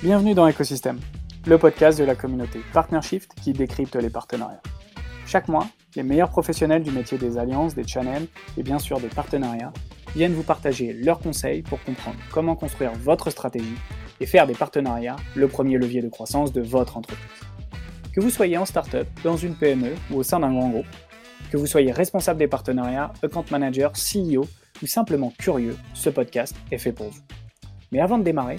Bienvenue dans Ecosystem, le podcast de la communauté Partnershift qui décrypte les partenariats. Chaque mois, les meilleurs professionnels du métier des alliances, des channels et bien sûr des partenariats viennent vous partager leurs conseils pour comprendre comment construire votre stratégie et faire des partenariats le premier levier de croissance de votre entreprise. Que vous soyez en startup, dans une PME ou au sein d'un grand groupe, que vous soyez responsable des partenariats, account manager, CEO ou simplement curieux, ce podcast est fait pour vous. Mais avant de démarrer,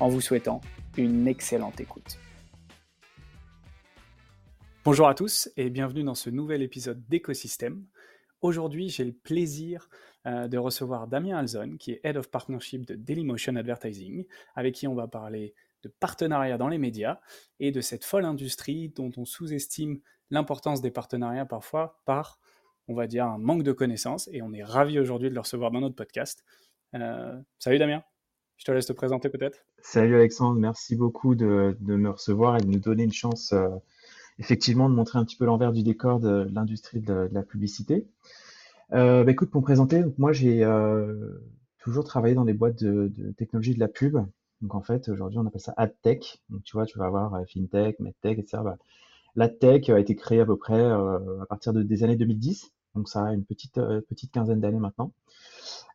en vous souhaitant une excellente écoute. Bonjour à tous et bienvenue dans ce nouvel épisode d'Écosystème. Aujourd'hui, j'ai le plaisir euh, de recevoir Damien Alzon, qui est Head of Partnership de Dailymotion Advertising, avec qui on va parler de partenariat dans les médias et de cette folle industrie dont on sous-estime l'importance des partenariats parfois par, on va dire, un manque de connaissances. Et on est ravi aujourd'hui de le recevoir dans notre podcast. Euh, salut Damien, je te laisse te présenter peut-être. Salut Alexandre, merci beaucoup de, me recevoir et de nous donner une chance euh, effectivement de montrer un petit peu l'envers du décor de, l'industrie de, la publicité. Euh, bah, écoute, pour me présenter, moi j'ai toujours travaillé dans les boîtes de, technologie de la pub. Donc en fait, aujourd'hui on appelle ça AdTech. Donc tu vois, tu vas avoir FinTech, MedTech, etc. Bah, L'AdTech a été créé à peu près à partir des années 2010. Donc ça a une petite, petite quinzaine d'années maintenant.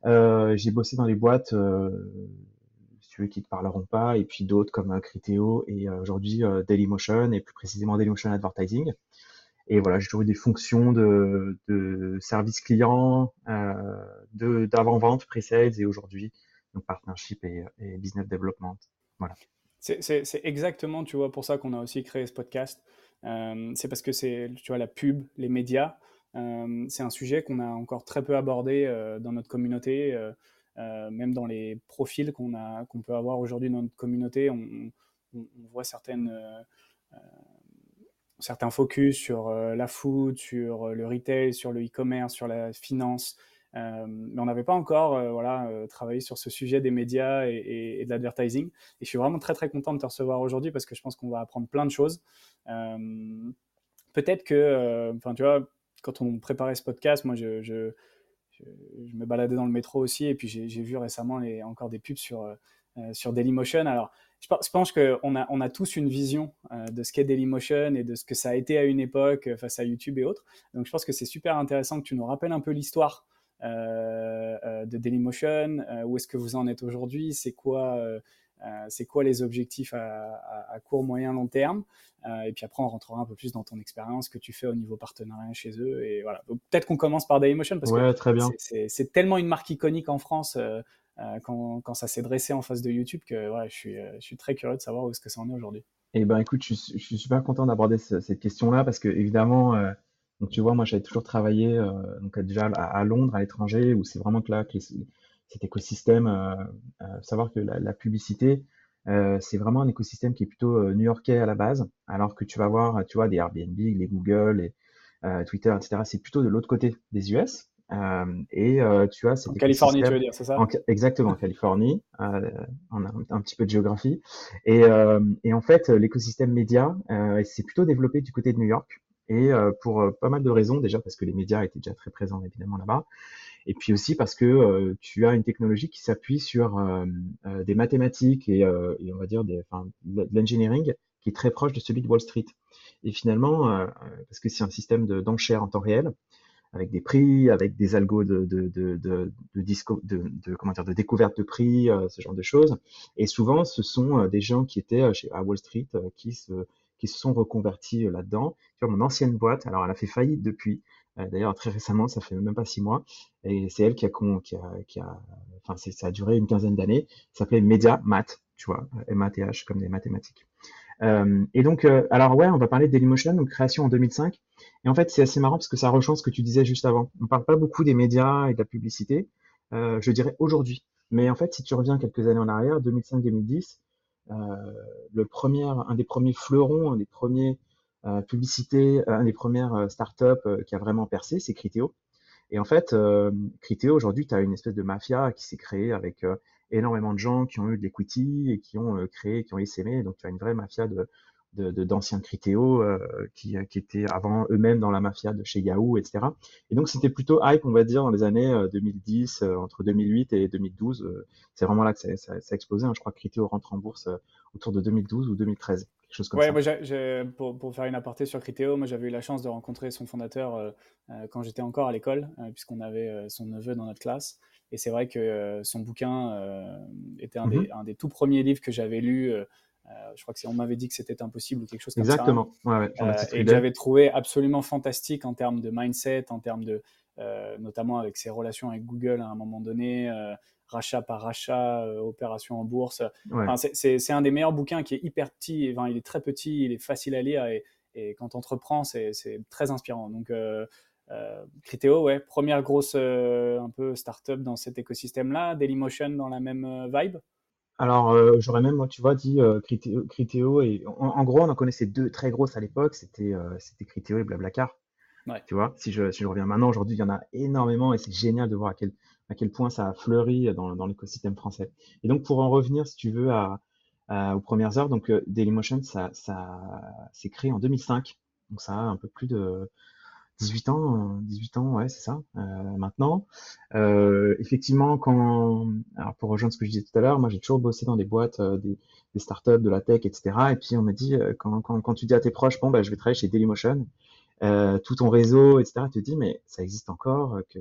Euh, j'ai bossé dans les boîtes, euh, tu veux, qui te parleront pas, et puis d'autres comme euh, Criteo et aujourd'hui Dailymotion et plus précisément Dailymotion Advertising. Et voilà, j'ai toujours eu des fonctions de, service client, de d'avant-vente, pre-sales et aujourd'hui, donc partnership et, business development. Voilà. C'est exactement, tu vois, pour ça qu'on a aussi créé ce podcast. c'est parce que c'est, tu vois, la pub, les médias, euh, c'est un sujet qu'on a encore très peu abordé euh, dans notre communauté, euh, même dans les profils qu'on qu'on peut avoir aujourd'hui dans notre communauté. On, voit certaines certains focus sur la food, sur le retail, sur le e-commerce, sur la finance. mais on n'avait pas encore voilà, travaillé sur ce sujet des médias et, de l'advertising. Et je suis vraiment très très content de te recevoir aujourd'hui parce que je pense qu'on va apprendre plein de choses. Peut-être que, enfin tu vois, quand on préparait ce podcast, moi, je, me baladais dans le métro aussi, et puis j'ai vu récemment encore des pubs sur, euh, sur Dailymotion. Alors, je, pense qu'on a, on a tous une vision euh, de ce qu'est Dailymotion et de ce que ça a été à une époque euh, face à YouTube et autres. Donc, je pense que c'est super intéressant que tu nous rappelles un peu l'histoire de Dailymotion, où est-ce que vous en êtes aujourd'hui, c'est quoi euh, c'est quoi les objectifs à, court, moyen, long terme? Euh, et puis après, on rentrera un peu plus dans ton expérience que tu fais au niveau partenariat chez eux. Et voilà. peut-être qu'on commence par Dailymotion parce que très bien. c'est tellement une marque iconique en France. Euh, quand, quand, ça s'est dressé en face de YouTube que je, suis, je suis très curieux de savoir où est-ce que ça en est aujourd'hui. Eh ben écoute, je, suis super content d'aborder cette question-là parce que évidemment, donc tu vois, moi j'avais toujours travaillé donc déjà à, Londres, à l'étranger, où c'est vraiment que là que les, cet écosystème. Euh, euh, savoir que la, publicité, euh, c'est vraiment un écosystème qui est plutôt new-yorkais à la base, alors que tu vas voir, tu vois, des Airbnb, les Google, les Twitter, etc. C'est plutôt de l'autre côté des US. et tu as en Californie, tu veux dire, c'est ça? Exactement, en Californie. on a un, petit peu de géographie. Et, et en fait, l'écosystème média, c'est plutôt développé du côté de New York. Et pour pas mal de raisons, déjà parce que les médias étaient déjà très présents évidemment là-bas, et puis aussi parce que euh, tu as une technologie qui s'appuie sur euh, euh, des mathématiques et, et, on va dire des, de l'engineering qui est très proche de celui de Wall Street. Et finalement, parce que c'est un système d'enchères en temps réel, avec des prix, avec des algos de, de, de, disco, comment dire, de découverte de prix, ce genre de choses. Et souvent, ce sont des gens qui étaient chez, à Wall Street qui se, qui se sont reconvertis là-dedans. Vois, mon ancienne boîte, alors elle a fait faillite depuis, euh, d'ailleurs, très récemment, ça fait même pas six mois, et c'est elle qui a, qui a, qui a, enfin, ça a duré une quinzaine d'années. Ça s'appelait Media Math, tu vois, M-A-T-H comme des mathématiques. Euh, et donc, euh, alors ouais, on va parler de Dailymotion, donc création en 2005. Et en fait, c'est assez marrant parce que ça rejoint ce que tu disais juste avant. On parle pas beaucoup des médias et de la publicité, euh, je dirais aujourd'hui. Mais en fait, si tu reviens quelques années en arrière, 2005-2010, le premier, un des premiers fleurons, un des premiers publicités, un des premières startups qui a vraiment percé, c'est Criteo. Et en fait, Criteo, aujourd'hui, tu as une espèce de mafia qui s'est créée avec énormément de gens qui ont eu de l'equity et qui ont créé, qui ont essaimé. Donc, tu as une vraie mafia de, d'anciens de, Critéo euh, qui, qui, étaient avant eux-mêmes dans la mafia de chez Yahoo, etc. Et donc c'était plutôt hype, on va dire, dans les années 2010, euh, euh, entre 2008 et 2012. c'est vraiment là que ça, ça, a explosé. Hein. Je crois que Critéo rentre en bourse autour de 2012 ou 2013. Quelque chose comme ouais, ça. Moi, pour, pour, faire une aparté sur Critéo, moi j'avais eu la chance de rencontrer son fondateur quand j'étais encore à l'école, puisqu'on avait son neveu dans notre classe. Et c'est vrai que son bouquin était un, des, mm-hmm. un, des, tout premiers livres que j'avais lu euh, je crois que si on m'avait dit que c'était impossible ou quelque chose comme Exactement. ça. Exactement. Ouais, euh, et j'avais trouvé absolument fantastique en termes de mindset, en termes de, euh, notamment avec ses relations avec Google à un moment donné, rachat par rachat, opération en bourse. c'est un des meilleurs bouquins qui est hyper petit. Enfin, il est très petit, il est facile à lire et, et quand on entreprend, c'est très inspirant. Donc, euh, Criteo, ouais, première grosse un peu startup dans cet écosystème-là. Dailymotion dans la même vibe. Alors, euh, j'aurais même, moi, tu vois, dit euh, Criteo, et en, gros, on en connaissait deux très grosses à l'époque, c'était euh, c'était Criteo et Blablacar. Ouais. Tu vois, si je, si je reviens maintenant, aujourd'hui, il y en a énormément et c'est génial de voir à quel, à quel point ça a fleuri dans, dans l'écosystème français. Et donc, pour en revenir, si tu veux, à, aux premières heures, donc Dailymotion, ça, ça s'est créé en 2005. Donc, ça a un peu plus de, 18 ans, 18 ans, ouais, c'est ça, euh, maintenant. Euh, effectivement, quand, alors pour rejoindre ce que je disais tout à l'heure, moi j'ai toujours bossé dans des boîtes, euh, des, des, startups, de la tech, etc. Et puis on me dit, euh, quand, quand, quand, tu dis à tes proches, bon, bah, je vais travailler chez Dailymotion, euh, tout ton réseau, etc., tu te dis, mais ça existe encore, que,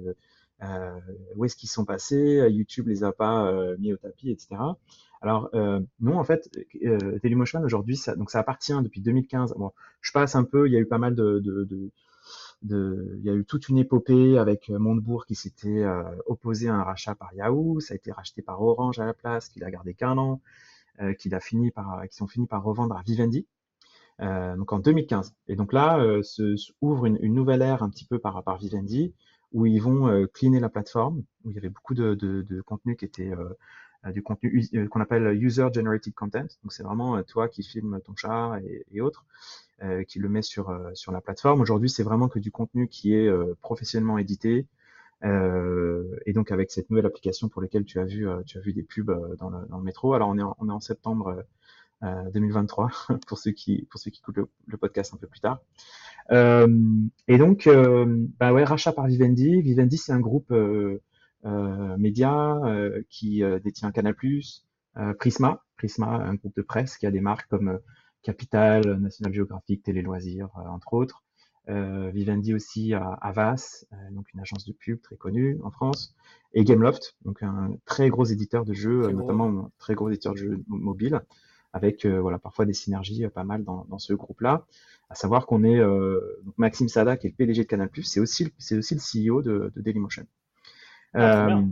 où est-ce qu'ils sont passés, YouTube les a pas mis au tapis, etc. Alors non, en fait, Dailymotion aujourd'hui, ça, donc ça appartient depuis 2015. Bon, je passe un peu, il y a eu pas mal de, de, de il y a eu toute une épopée avec euh, Montebourg qui s'était euh, opposé à un rachat par Yahoo, ça a été racheté par Orange à la place, qu'il a gardé qu'un an, euh, qu'il a fini par, qui sont finis par revendre à Vivendi. donc en 2015. Et donc là, se, ouvre une, nouvelle ère un petit peu par, par Vivendi, où ils vont cleaner la plateforme, où il y avait beaucoup de, de, de contenu qui était du contenu qu'on appelle user generated content. Donc c'est vraiment toi qui filmes ton chat et, et autres. Euh, qui le met sur, euh, sur la plateforme. Aujourd'hui, c'est vraiment que du contenu qui est euh, professionnellement édité. et donc avec cette nouvelle application pour laquelle tu as vu, tu as vu des pubs dans le, dans, le, métro. Alors on est en, on est en septembre 2023 pour ceux qui pour ceux qui écoutent le, podcast un peu plus tard. Euh, et donc, euh, bah ouais, rachat par Vivendi. Vivendi, c'est un groupe euh, média qui détient Canal+, Prisma, Prisma, un groupe de presse qui a des marques comme Capital, National Geographic, Télé Loisirs, euh, entre autres. Euh, Vivendi aussi à Avas, euh, donc une agence de pub très connue en France, et Gameloft, donc un très gros éditeur de jeux, notamment un très gros éditeur de jeux mobiles, avec voilà parfois des synergies pas mal dans, dans ce groupe-là. À savoir qu'on est donc Maxime Sada, qui est le PDG de Canal+, c'est aussi c'est aussi le CEO de, de Dailymotion. Ah,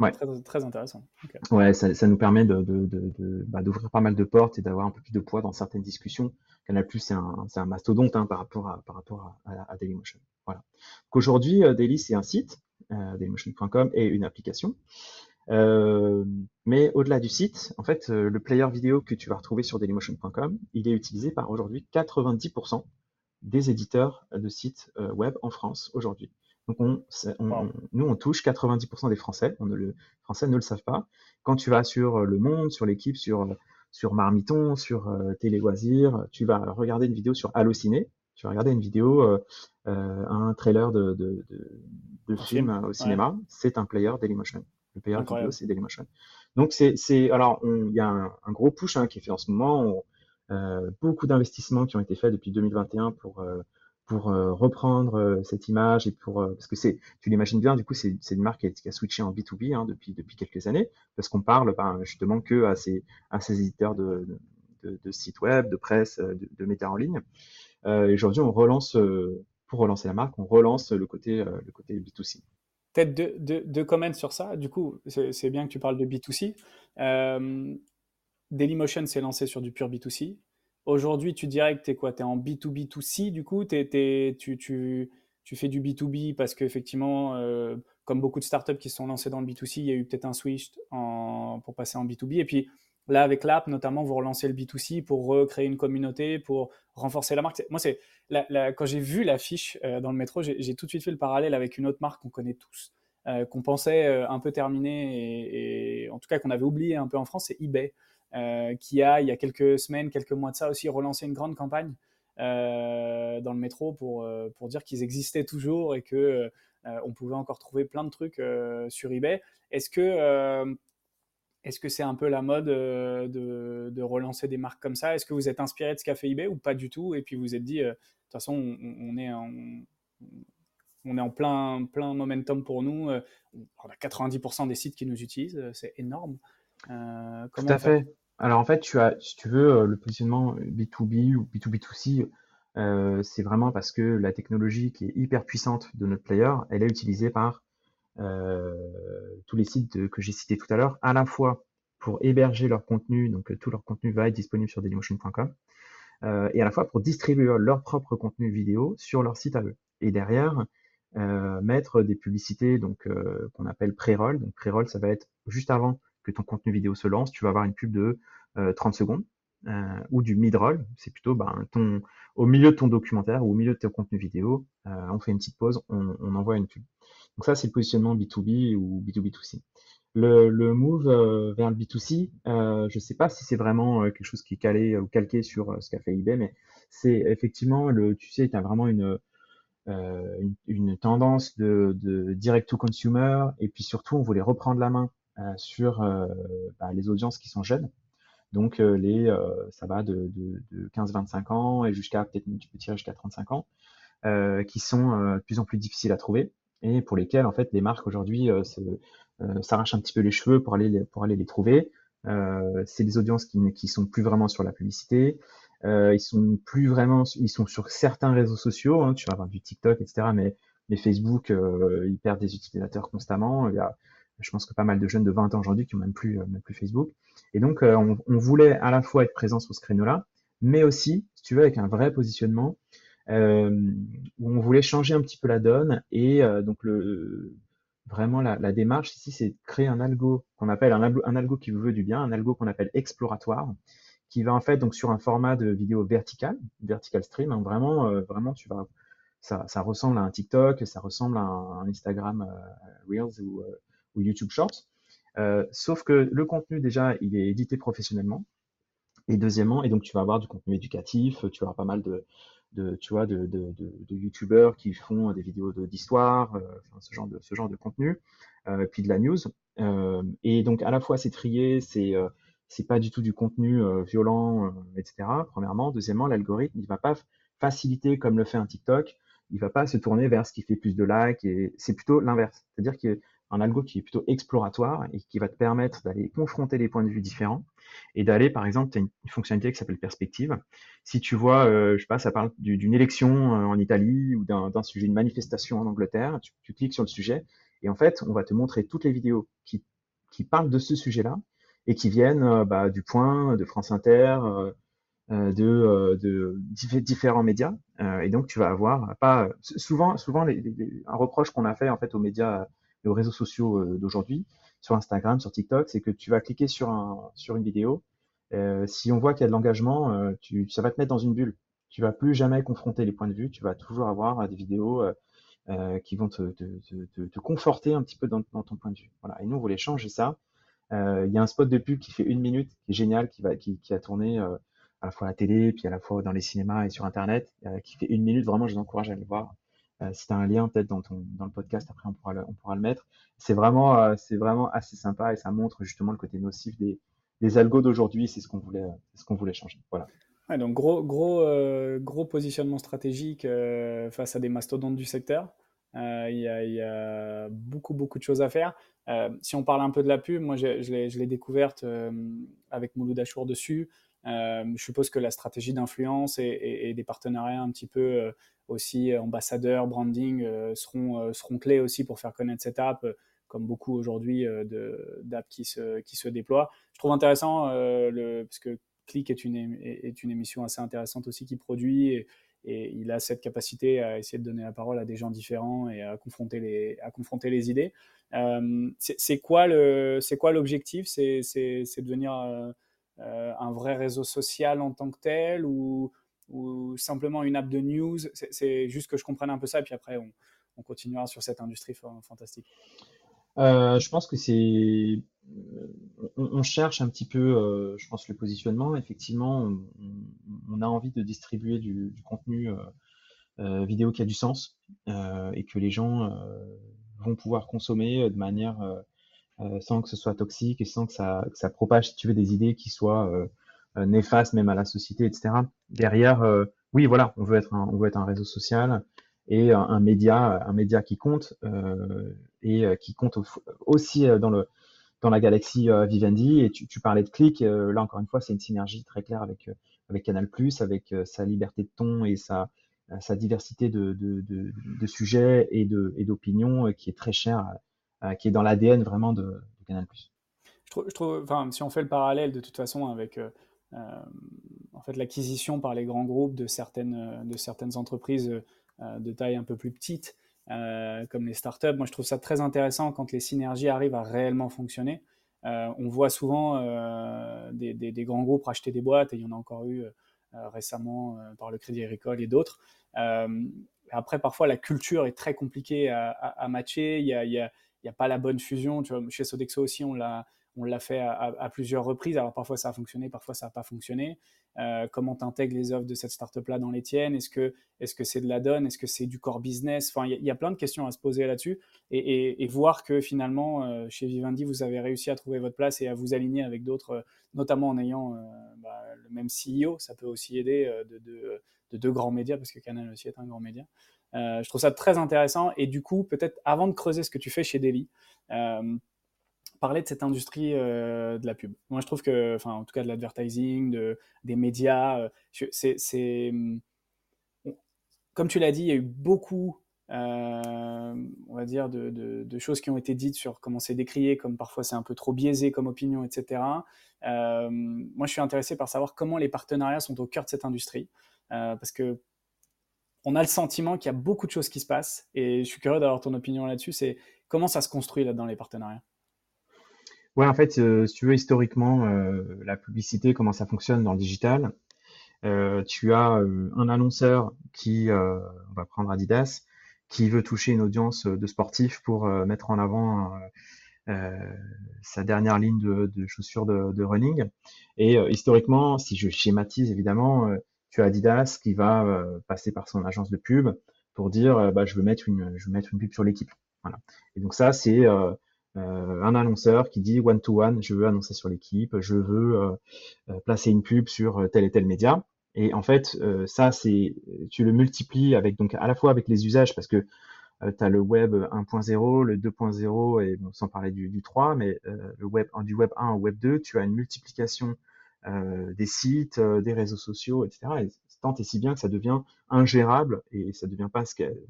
Ouais. Très, très, intéressant. Ouais, ça, ça, nous permet de, de, de, bah, d'ouvrir pas mal de portes et d'avoir un peu plus de poids dans certaines discussions. Canal Plus, c'est un, mastodonte hein, par rapport à, par rapport à, à, Dailymotion. Voilà. Aujourd'hui, euh, Daily, c'est un site, euh, dailymotion.com et une application. Euh, mais au-delà du site, en fait, le player vidéo que tu vas retrouver sur dailymotion.com, il est utilisé par aujourd'hui 90% des éditeurs de sites web en France aujourd'hui. Donc, on, nous, on touche 90% des Français. On ne le, Français ne le savent pas. Quand tu vas sur euh, Le Monde, sur l'équipe, sur, sur Marmiton, sur euh, Télé Loisirs, tu vas regarder une vidéo sur Allociné. Tu vas regarder une vidéo, euh, un trailer de, de, de, film au cinéma. C'est un player Dailymotion. Le player vidéo, c'est Dailymotion. Donc, c'est, alors, il y a un, gros push hein, qui est fait en ce moment. beaucoup d'investissements qui ont été faits depuis 2021 pour pour euh, reprendre euh, cette image et pour euh, parce que c'est tu l'imagines bien du coup c'est une marque qui a, switché en B2B hein, depuis depuis quelques années parce qu'on parle ben, justement que à ces à ces éditeurs de, de, sites web de presse de, de médias en ligne. Et aujourd'hui on relance pour relancer la marque on relance le côté le côté B2C peut-être deux, deux, deux, comments sur ça. Du coup c'est bien que tu parles de B2C Dailymotion s'est lancé sur du pur B2C Aujourd'hui, tu dirais que tu es quoi? Tu en B2B2C, du coup? Tu, tu, fais du B2B parce qu'effectivement, euh, comme beaucoup de startups qui sont lancées dans le B2C, il y a eu peut-être un switch pour passer en B2B. Et puis, Là, avec l'app, notamment, vous relancez le B2C pour recréer une communauté, pour renforcer la marque. Moi, quand j'ai vu l'affiche euh, dans le métro, j'ai tout de suite fait le parallèle avec une autre marque qu'on connaît tous, euh, qu'on pensait euh, un peu terminée et, en tout cas qu'on avait oublié un peu en France, c'est eBay, qui a, il y a quelques semaines, quelques mois de ça aussi, relancé une grande campagne dans le métro pour, pour dire qu'ils existaient toujours et que on pouvait encore trouver plein de trucs sur eBay. Est-ce que est-ce que c'est un peu la mode euh, de, relancer des marques comme ça? Est-ce que vous êtes inspiré de ce qu'a fait eBay ou pas du tout? Et puis vous vous êtes dit, euh, de toute façon, on, est en, on est en plein, plein momentum pour nous. Euh, on a 90% des sites qui nous utilisent, c'est énorme. comment tout à fait. Alors en fait, tu as, si tu veux, le positionnement B2B ou B2B2C, c'est vraiment parce que la technologie qui est hyper puissante de notre player, elle est utilisée par euh, tous les sites que j'ai cités tout à l'heure, à la fois pour héberger leur contenu, donc euh, tout leur contenu va être disponible sur dailymotion.com, euh, et à la fois pour distribuer leur propre contenu vidéo sur leur site à eux. Et derrière, mettre des publicités donc qu'on appelle pré-roll. Donc pré-roll, ça va être juste avant que ton contenu vidéo se lance, tu vas avoir une pub de 30 secondes ou du mid-roll, c'est plutôt ben, ton, au milieu de ton documentaire ou au milieu de ton contenu vidéo, on fait une petite pause, on, envoie une pub. Donc ça, c'est le positionnement B2B ou B2B2C. Le, le move euh, vers le B2C, euh, je ne sais pas si c'est vraiment euh, quelque chose qui est calé ou calqué sur ce qu'a fait eBay, mais c'est effectivement, le, tu sais, tu as vraiment une, tendance de, de, direct to consumer, et puis surtout, on voulait reprendre la main sur bah, les audiences qui sont jeunes. Donc les, ça va de, de, de 15-25 ans et jusqu'à peut-être tu peux tirer jusqu'à 35 ans, qui sont de plus en plus difficiles à trouver et pour lesquels en fait les marques aujourd'hui euh, euh, s'arrachent un petit peu les cheveux pour aller les, pour aller les trouver. Euh, c'est des audiences qui qui sont plus vraiment sur la publicité. Euh, ils sont plus vraiment, ils sont sur certains réseaux sociaux. Hein, tu vas avoir du TikTok, etc. Mais Facebook, euh, ils perdent des utilisateurs constamment. Il y a, je pense que pas mal de jeunes de 20 ans aujourd'hui qui ont même plus même plus Facebook. Et donc on, on, voulait à la fois être présent sur ce créneau-là, mais aussi, si tu veux, avec un vrai positionnement euh, où on voulait changer un petit peu la donne. Et euh, donc, vraiment, la, démarche ici, c'est de créer un algo qu'on appelle un, algo qui vous veut du bien, un algo qu'on appelle exploratoire, qui va en fait donc sur un format de vidéo vertical, vertical stream. Hein, vraiment, euh, vraiment, ça, ça, ressemble à un TikTok, ça ressemble à un, Instagram Reels ou, ou, YouTube Shorts. Euh, sauf que le contenu déjà, il est édité professionnellement. Et deuxièmement, et donc tu vas avoir du contenu éducatif, tu avoir pas mal de, tu vois de, de, de, youtubeurs qui font des vidéos d'histoire euh, ce genre de ce genre de contenu euh, puis de la news et donc à la fois c'est trié c'est c'est pas du tout du contenu violent etc premièrement deuxièmement l'algorithme il va pas faciliter comme le fait un TikTok il va pas se tourner vers ce qui fait plus de likes et c'est plutôt l'inverse c'est à qu'un algo qui est plutôt exploratoire et qui va te permettre d'aller confronter les points de vue différents et d'aller, par exemple, tu as une, fonctionnalité qui s'appelle perspective. Si tu vois, euh, je sais pas, ça parle d'une élection euh, en Italie ou d'un sujet, une manifestation en Angleterre, tu, cliques sur le sujet et en fait, on va te montrer toutes les vidéos qui, qui parlent de ce sujet-là et qui viennent euh, bah, du Point, de France Inter, euh, euh de, de, différents médias. et donc, tu vas avoir pas souvent, souvent un reproche qu'on a fait en fait aux médias, aux réseaux sociaux d'aujourd'hui, sur Instagram, sur TikTok, c'est que tu vas cliquer sur, un, sur une vidéo. Euh, si on voit qu'il y a de l'engagement, euh, tu, ça va te mettre dans une bulle. Tu vas plus jamais confronter les points de vue. Tu vas toujours avoir euh, des vidéos euh, euh, qui vont te, te, te, te, conforter un petit peu dans, dans, ton point de vue. Voilà. Et nous, on voulait changer ça. Il y a un spot de pub qui fait une minute, qui est génial, qui, va, qui, qui a tourné à la fois à la télé, puis à la fois dans les cinémas et sur Internet, qui fait une minute. Vraiment, je vous encourage à aller voir. Euh, si tu as un lien peut-être dans, dans le podcast, après on pourra le, on pourra le mettre. C'est vraiment, euh, vraiment assez sympa et ça montre justement le côté nocif des, des algos d'aujourd'hui. C'est ce qu'on voulait, ce qu'on voulait changer. Voilà. Donc gros, gros, euh, gros positionnement stratégique face à des mastodontes du secteur. Il y, a beaucoup, beaucoup de choses à faire. si on parle un peu de la pub, moi je l'ai découverte avec Mouloud Achour dessus. Je suppose que la stratégie d'influence et, des partenariats un petit peu aussi euh, ambassadeurs, branding euh, seront, euh, clés aussi pour faire connaître cette app comme beaucoup aujourd'hui d'apps qui se, qui déploient. Je trouve intéressant, parce que Click est une, émission assez intéressante aussi qui produit et, il a cette capacité à essayer de donner la parole à des gens différents et à confronter les, idées. Euh, c'est quoi l'objectif? C'est de venir un vrai réseau social en tant que tel ou, simplement une app de news C'est juste que je comprenne un peu ça, et puis après, on, on continuera sur cette industrie fantastique. je pense que c'est. On, cherche un petit peu, je pense, le positionnement. Effectivement, on, a envie de distribuer du contenu vidéo qui a du sens et que les gens vont pouvoir consommer de manière sans que ce soit toxique et sans que ça, ça propage, si tu veux, des idées qui soient euh, néfaste même à la société, etc. Derrière, euh, oui, voilà, on veut être un, on veut être un réseau social et un, média, un média qui compte euh, et qui compte aussi dans le dans la galaxie Vivendi. Et tu, parlais de clic. là, encore une fois, c'est une synergie très claire avec avec Canal+, avec sa liberté de ton et sa sa diversité de, de, de, sujets et de et d'opinions qui est très chère, qui est dans l'ADN vraiment de, Canal+. Je trouve, enfin, si on fait le parallèle de toute façon avec euh, en fait, l'acquisition par les grands groupes de certaines, de certaines entreprises euh, de taille un peu plus petite, euh, comme les startups. Moi, je trouve ça très intéressant quand les synergies arrivent à réellement fonctionner. on voit souvent des, grands groupes racheter des boîtes, et il y en a encore eu récemment par le Crédit Agricole et d'autres. après, parfois, la culture est très compliquée à, matcher. Y a, pas la bonne fusion. Tu vois, chez Sodexo aussi, on l'a on l'a fait à, plusieurs reprises. Alors parfois ça a fonctionné, parfois ça n'a pas fonctionné. Euh, comment tu intègres les offres de cette startup-là dans les tiennes? Est-ce que est-ce que c'est de la donne? Est-ce que c'est du core business? Enfin, il y, a plein de questions à se poser là-dessus et, voir que finalement euh, chez Vivendi vous avez réussi à trouver votre place et à vous aligner avec d'autres, euh, notamment en ayant bah, le même CEO. Ça peut aussi aider de, de, deux grands médias parce que Canal aussi est un grand média. Je trouve ça très intéressant et du coup peut-être avant de creuser ce que tu fais chez Daily parler de cette industrie euh, de la pub. Moi, je trouve que, enfin, en tout cas de l'advertising, de, des médias, euh, c'est, comme tu l'as dit, il y a eu beaucoup, euh, on va dire, de, choses qui ont été dites sur comment c'est décrié, comme parfois c'est un peu trop biaisé comme opinion, etc. moi, je suis intéressé par savoir comment les partenariats sont au cœur de cette industrie, parce que on a le sentiment qu'il y a beaucoup de choses qui se passent, et je suis curieux d'avoir ton opinion là-dessus. C'est comment ça se construit là dans les partenariats? Ouais, en fait, euh, si tu veux, historiquement, euh, la publicité, comment ça fonctionne dans le digital, euh, tu as un annonceur qui, on va prendre Adidas, qui veut toucher une audience de sportifs pour mettre en avant sa dernière ligne de, chaussures de, running. Et historiquement, si je schématise évidemment, tu as Adidas qui va passer par son agence de pub pour dire, bah, je veux mettre une, je veux mettre une pub sur l'équipe. Voilà. Et donc ça, c'est euh, un annonceur qui dit one to one, je veux annoncer sur l'équipe, je veux euh, euh, placer une pub sur tel et tel média. Et en fait, ça, c'est, tu le multiplies avec donc à la fois avec les usages parce que tu as le web 1.0, le 2.0 et bon, sans parler du, du 3, mais le web du web 1 au web 2, tu as une multiplication des sites, des réseaux sociaux, etc. Et tant et si bien que ça devient ingérable et ça devient pas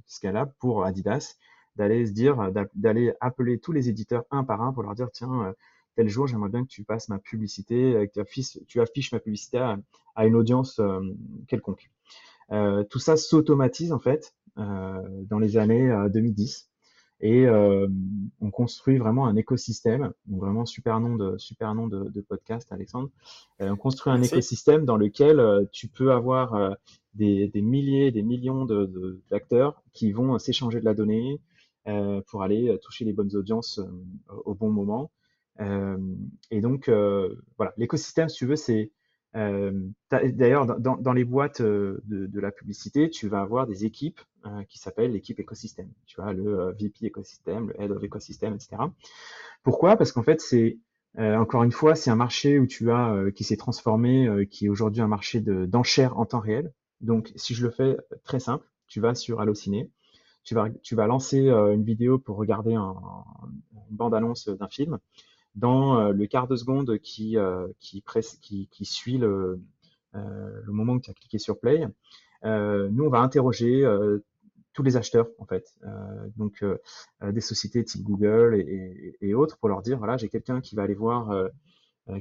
scalable pour Adidas d'aller se dire, euh, d'aller appeler tous les éditeurs un par un pour leur dire, tiens, euh, tel jour, j'aimerais bien que tu passes ma publicité, euh, que tu affiches, tu affiches ma publicité à, une audience quelconque. tout ça s'automatise en fait dans les années 2010 et on construit vraiment un écosystème. Donc vraiment super nom de super nom de, podcast, Alexandre. on construit un écosystème dans lequel tu peux avoir des, des, milliers, des millions d'acteurs de, qui vont s'échanger de la donnée, euh, pour aller euh, toucher les bonnes audiences euh, au bon moment. et donc, voilà, l'écosystème, si tu veux, c'est D'ailleurs, dans, les boîtes de, de, la publicité, tu vas avoir des équipes qui s'appellent l'équipe écosystème. Tu vois, le VP écosystème, le Head of écosystème, etc. Pourquoi? Parce qu'en fait, c'est encore une fois, c'est un marché où tu as qui s'est transformé, qui est aujourd'hui un marché d'enchères en temps réel. Donc, si je le fais très simple, tu vas sur Allociné, tu vas, tu vas lancer une vidéo pour regarder un, une bande-annonce d'un film. Dans euh, le quart de seconde qui, euh, qui, qui, qui suit le, le moment où tu as cliqué sur Play, nous, on va interroger tous les acheteurs en fait, donc des sociétés type Google et, et, autres pour leur dire voilà j'ai quelqu'un qui va aller voir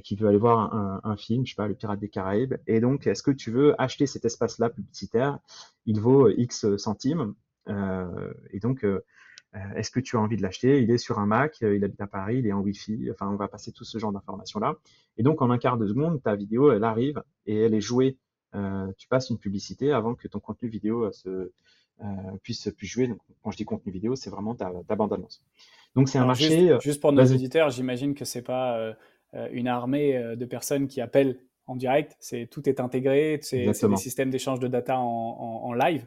qui veut aller voir un, un, film, je sais pas, le Pirate des Caraïbes, et donc est-ce que tu veux acheter cet espace-là publicitaire? Il vaut X centimes, euh, et donc, euh, est-ce que tu as envie de l'acheter? Il est sur un Mac, il habite à Paris, il est en Wi-Fi. Enfin, on va passer tout ce genre d'informations-là. Et donc, en un quart de seconde, ta vidéo, elle arrive et elle est jouée. tu passes une publicité avant que ton contenu vidéo se, puisse, puisse jouer. Donc, quand je dis contenu vidéo, c'est vraiment ta, ta bande-annonce. Donc, c'est un marché. Juste, pour nos auditeurs, j'imagine que c'est pas une armée de personnes qui appellent en direct, c'est tout est intégré, c'est des systèmes d'échange de data en, live.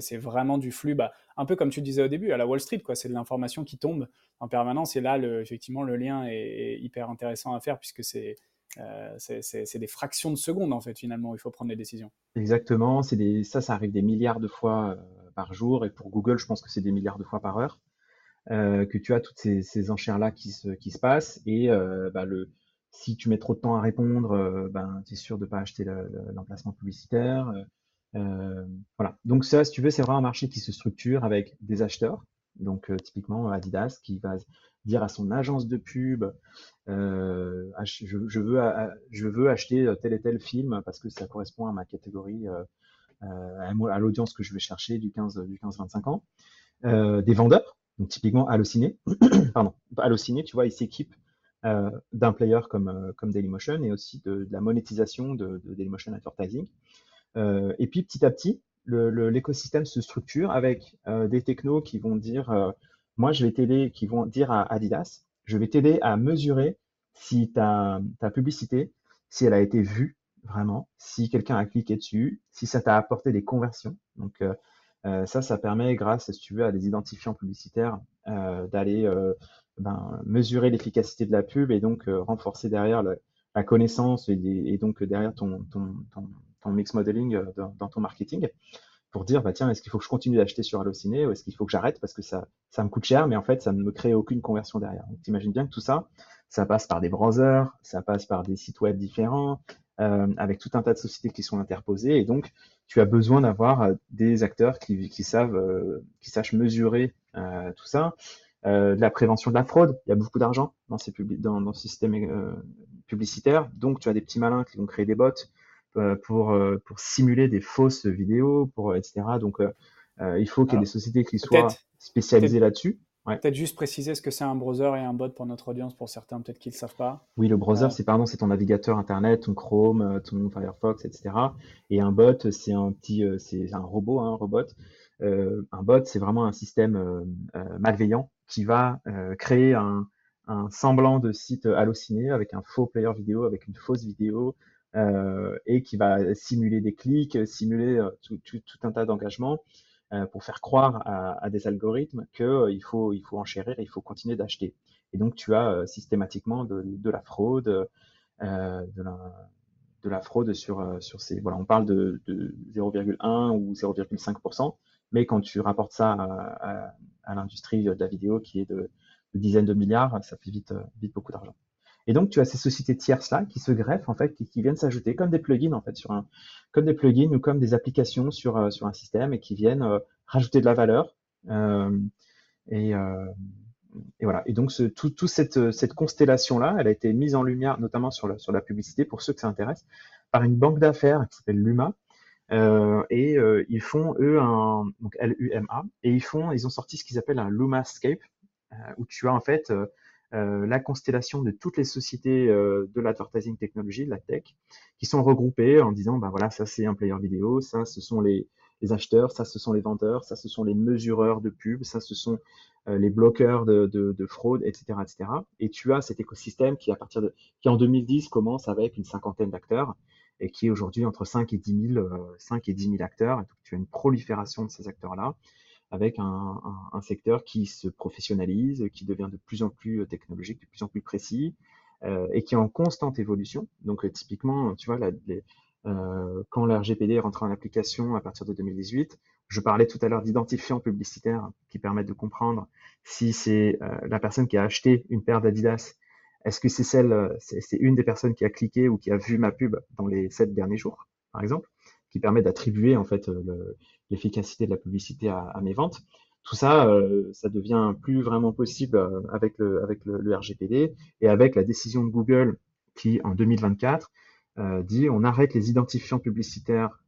C'est vraiment du flux, bah, un peu comme tu disais au début, à la Wall Street, quoi. C'est de l'information qui tombe en permanence. Et là, le, effectivement, le lien est, hyper intéressant à faire puisque euh, c'est des fractions de secondes en fait finalement où il faut prendre des décisions. Exactement, des, ça, ça arrive des milliards de fois euh, par jour et pour Google, je pense que c'est des milliards de fois par heure euh, que tu as toutes ces, enchères là qui se, qui se passent et bah, le, si tu mets trop de temps à répondre, euh, ben, tu es sûr de ne pas acheter l'emplacement publicitaire. Euh, euh, voilà. Donc ça, si tu veux, c'est vraiment un marché qui se structure avec des acheteurs. Donc typiquement Adidas qui va dire à son agence de pub, je, veux, je veux acheter tel et tel film parce que ça correspond à ma catégorie, à l'audience que je vais chercher du 15 du 15-25 ans. des vendeurs, donc typiquement Allociné, pardon, Allociné, tu vois, ils s'équipent d'un player comme, euh, comme Dailymotion et aussi de, la monétisation de, de Dailymotion Advertising. Euh, et puis petit à petit, l'écosystème se structure avec des technos qui vont dire, moi je vais t'aider, qui vont dire à Adidas, je vais t'aider à mesurer si ta, ta publicité, si elle a été vue vraiment, si quelqu'un a cliqué dessus, si ça t'a apporté des conversions. Donc ça, ça permet, grâce, si tu veux, à des identifiants publicitaires, d'aller ben, mesurer l'efficacité de la pub et donc euh, renforcer derrière la, connaissance et, donc derrière ton, mix modeling euh, dans, ton marketing pour dire bah tiens est-ce qu'il faut que je continue d'acheter sur Allociné ou est-ce qu'il faut que j'arrête parce que ça ça me coûte cher mais en fait ça ne me crée aucune conversion derrière. Donc t'imagines bien que tout ça ça passe par des browsers, ça passe par des sites web différents euh, avec tout un tas de sociétés qui sont interposées et donc tu as besoin d'avoir des acteurs qui savent qui sachent mesurer tout ça euh, de la prévention de la fraude. Il y a beaucoup d'argent dans ces dans, dans ce système euh, publicitaire. Donc, tu as des petits malins qui vont créer des bots euh, pour, pour simuler des fausses vidéos, pour, etc. Donc, il faut qu'il y ait des sociétés qui soient spécialisées là-dessus. Peut-être juste préciser ce que c'est un browser et un bot pour notre audience, pour certains peut-être qu'ils ne savent pas. Oui, le browser, c'est pardon, c'est ton navigateur internet, ton Chrome, ton Firefox, etc. Et un bot, c'est un petit, c'est un robot, hein, un robot. un bot, c'est vraiment un système malveillant qui va euh, créer un, semblant de site halluciné avec un faux player vidéo, avec une fausse vidéo, euh, et qui va simuler des clics, simuler euh, tout, un tas d'engagements pour faire croire à, des algorithmes qu'il faut, il faut enchérir, il faut continuer d'acheter. Et donc tu as systématiquement de, la fraude, de la, fraude sur ces. Voilà, on parle de, 0,1 ou 0,5%, mais quand tu rapportes ça à, à l'industrie de la vidéo qui est de, dizaines de milliards, ça fait vite, vite beaucoup d'argent. Et donc, tu as ces sociétés tierces là qui se greffent en fait, qui, qui viennent s'ajouter comme des plugins en fait sur un, comme des plugins ou comme des applications sur euh, sur un système et qui viennent euh, rajouter de la valeur. Euh, et, euh, et, voilà. Et donc, ce, tout, tout cette, cette constellation là, elle a été mise en lumière, notamment sur la sur la publicité pour ceux que ça intéresse, par une banque d'affaires qui s'appelle Luma, euh, et euh, ils font eux un donc L-U-M-A et ils font ils ont sorti ce qu'ils appellent un Lumascape euh, où tu as en fait la constellation de toutes les sociétés de l'advertising technology, de la tech, qui sont regroupées en disant ben voilà ça c'est un player vidéo, ça ce sont les, les acheteurs, ça ce sont les vendeurs, ça ce sont les mesureurs de pub, ça ce sont les bloqueurs de, de, de, fraude, etc., etc. Et tu as cet écosystème qui à partir de qui en 2010 commence avec une cinquantaine d'acteurs et qui est aujourd'hui entre 5 et 10 000, 5 et 10 000 acteurs. Tu as une prolifération de ces acteurs-là avec un, secteur qui se professionnalise, qui devient de plus en plus euh, technologique, de plus en plus précis, euh, et qui est en constante évolution. Donc euh, typiquement, tu vois, quand la RGPD est rentrée en application à partir de 2018, je parlais tout à l'heure d'identifiants publicitaires qui permettent de comprendre si c'est la personne qui a acheté une paire d'Adidas est-ce que c'est celle, c'est une des personnes qui a cliqué ou qui a vu ma pub dans les sept derniers jours, par exemple, qui permet d'attribuer en fait l'efficacité de la publicité à, mes ventes? Tout ça, euh, ça devient plus vraiment possible euh, avec le RGPD et avec la décision de Google qui en 2024 euh, dit on arrête les identifiants publicitaires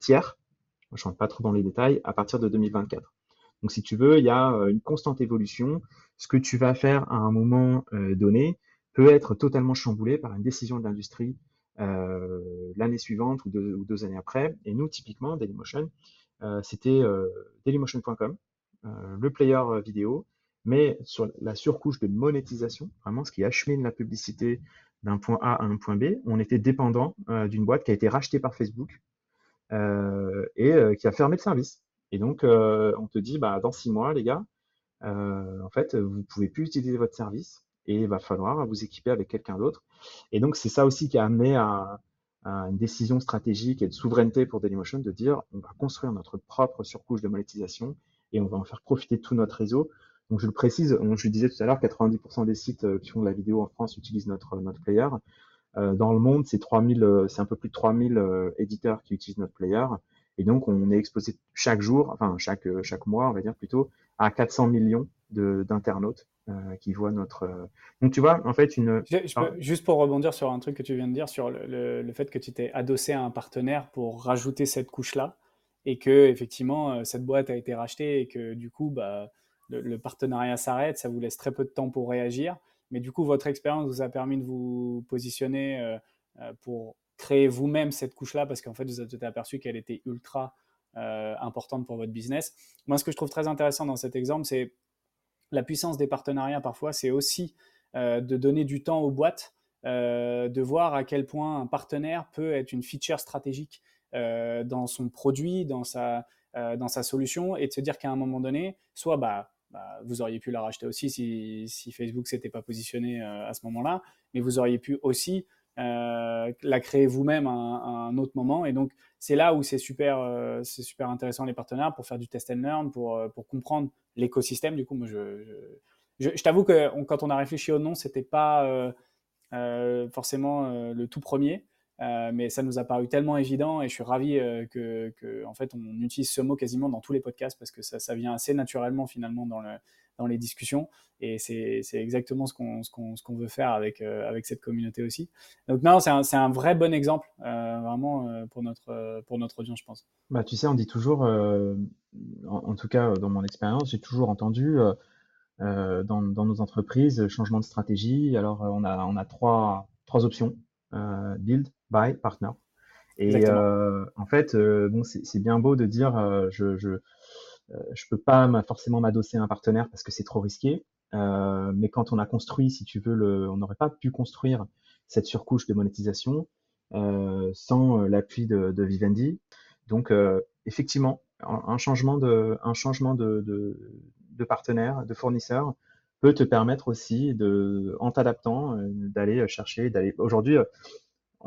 tiers. Je ne rentre pas trop dans les détails à partir de 2024. Donc, si tu veux, il y a une constante évolution. Ce que tu vas faire à un moment donné peut être totalement chamboulé par une décision de l'industrie l'année suivante ou deux, années après. Et nous, typiquement, Dailymotion, c'était dailymotion.com, le player vidéo, mais sur la surcouche de monétisation, vraiment ce qui achemine la publicité d'un point A à un point B, on était dépendant euh, d'une boîte qui a été rachetée par Facebook euh, et euh, qui a fermé le service. Et donc, on te dit, bah, dans six mois, les gars, en fait, vous pouvez plus utiliser votre service et il va falloir vous équiper avec quelqu'un d'autre. Et donc, c'est ça aussi qui a amené à, à, une décision stratégique et de souveraineté pour Dailymotion de dire, on va construire notre propre surcouche de monétisation et on va en faire profiter tout notre réseau donc je le précise, je le disais tout à l'heure, 90% des sites euh, qui font de la vidéo en France utilisent notre, notre player. Euh, dans le monde, c'est 3000, euh, c'est un peu plus de 3000 éditeurs qui utilisent notre player. Et donc, on est exposé chaque jour, enfin chaque chaque mois, on va dire plutôt, à 400 millions d'internautes qui voient notre. Donc, tu vois, en fait, une. juste pour rebondir sur un truc que tu viens de dire, sur le, le, fait que tu t'es adossé à un partenaire pour rajouter cette couche-là, et que effectivement, cette boîte a été rachetée et que du coup, bah le, partenariat s'arrête, ça vous laisse très peu de temps pour réagir. Mais du coup, votre expérience vous a permis de vous positionner euh, euh, pour créer vous-même cette couche-là parce qu'en fait, vous avez aperçu qu'elle était ultra euh, importante pour votre business. Moi, ce que je trouve très intéressant dans cet exemple, c'est la puissance des partenariats parfois, c'est aussi de donner du temps aux boîtes, de voir à quel point un partenaire peut être une feature stratégique dans son produit, dans sa, dans sa solution, et de se dire qu'à un moment donné, soit bah, bah, vous auriez pu la racheter aussi si, si Facebook s'était pas positionné euh, à ce moment-là, mais vous auriez pu aussi euh, la créer vous-même à, un autre moment. Et donc, c'est là où c'est super, euh, super intéressant les partenaires pour faire du test and learn, pour, pour comprendre l'écosystème. Du coup, moi, je, je, t'avoue que quand on a réfléchi au nom, c'était pas forcément le tout premier. Euh, mais ça nous a paru tellement évident et je suis ravi euh, que, que, en fait, on utilise ce mot quasiment dans tous les podcasts parce que ça, ça vient assez naturellement finalement dans, le, dans les discussions et c'est exactement ce qu'on ce qu'on qu'on veut faire avec, euh, avec cette communauté aussi. Donc non, c'est un, un, vrai bon exemple vraiment pour, notre, pour notre audience, je pense. Bah, tu sais, on dit toujours, en, en, tout cas dans mon expérience, j'ai toujours entendu dans, dans nos entreprises changement de stratégie. Alors on a, on a trois, trois options. build, by partner. Et euh, en fait, euh, bon, c'est bien beau de dire euh, je je je peux pas forcément m'adosser à un partenaire parce que c'est trop risqué. mais quand on a construit, si tu veux, le, on n'aurait pas pu construire cette surcouche de monétisation sans l'appui de, de, Vivendi. Donc, effectivement, un, changement de, un changement de, de, de, partenaire, de fournisseur, peut te permettre aussi de, en t'adaptant, d'aller chercher, d'aller. Aujourd'hui,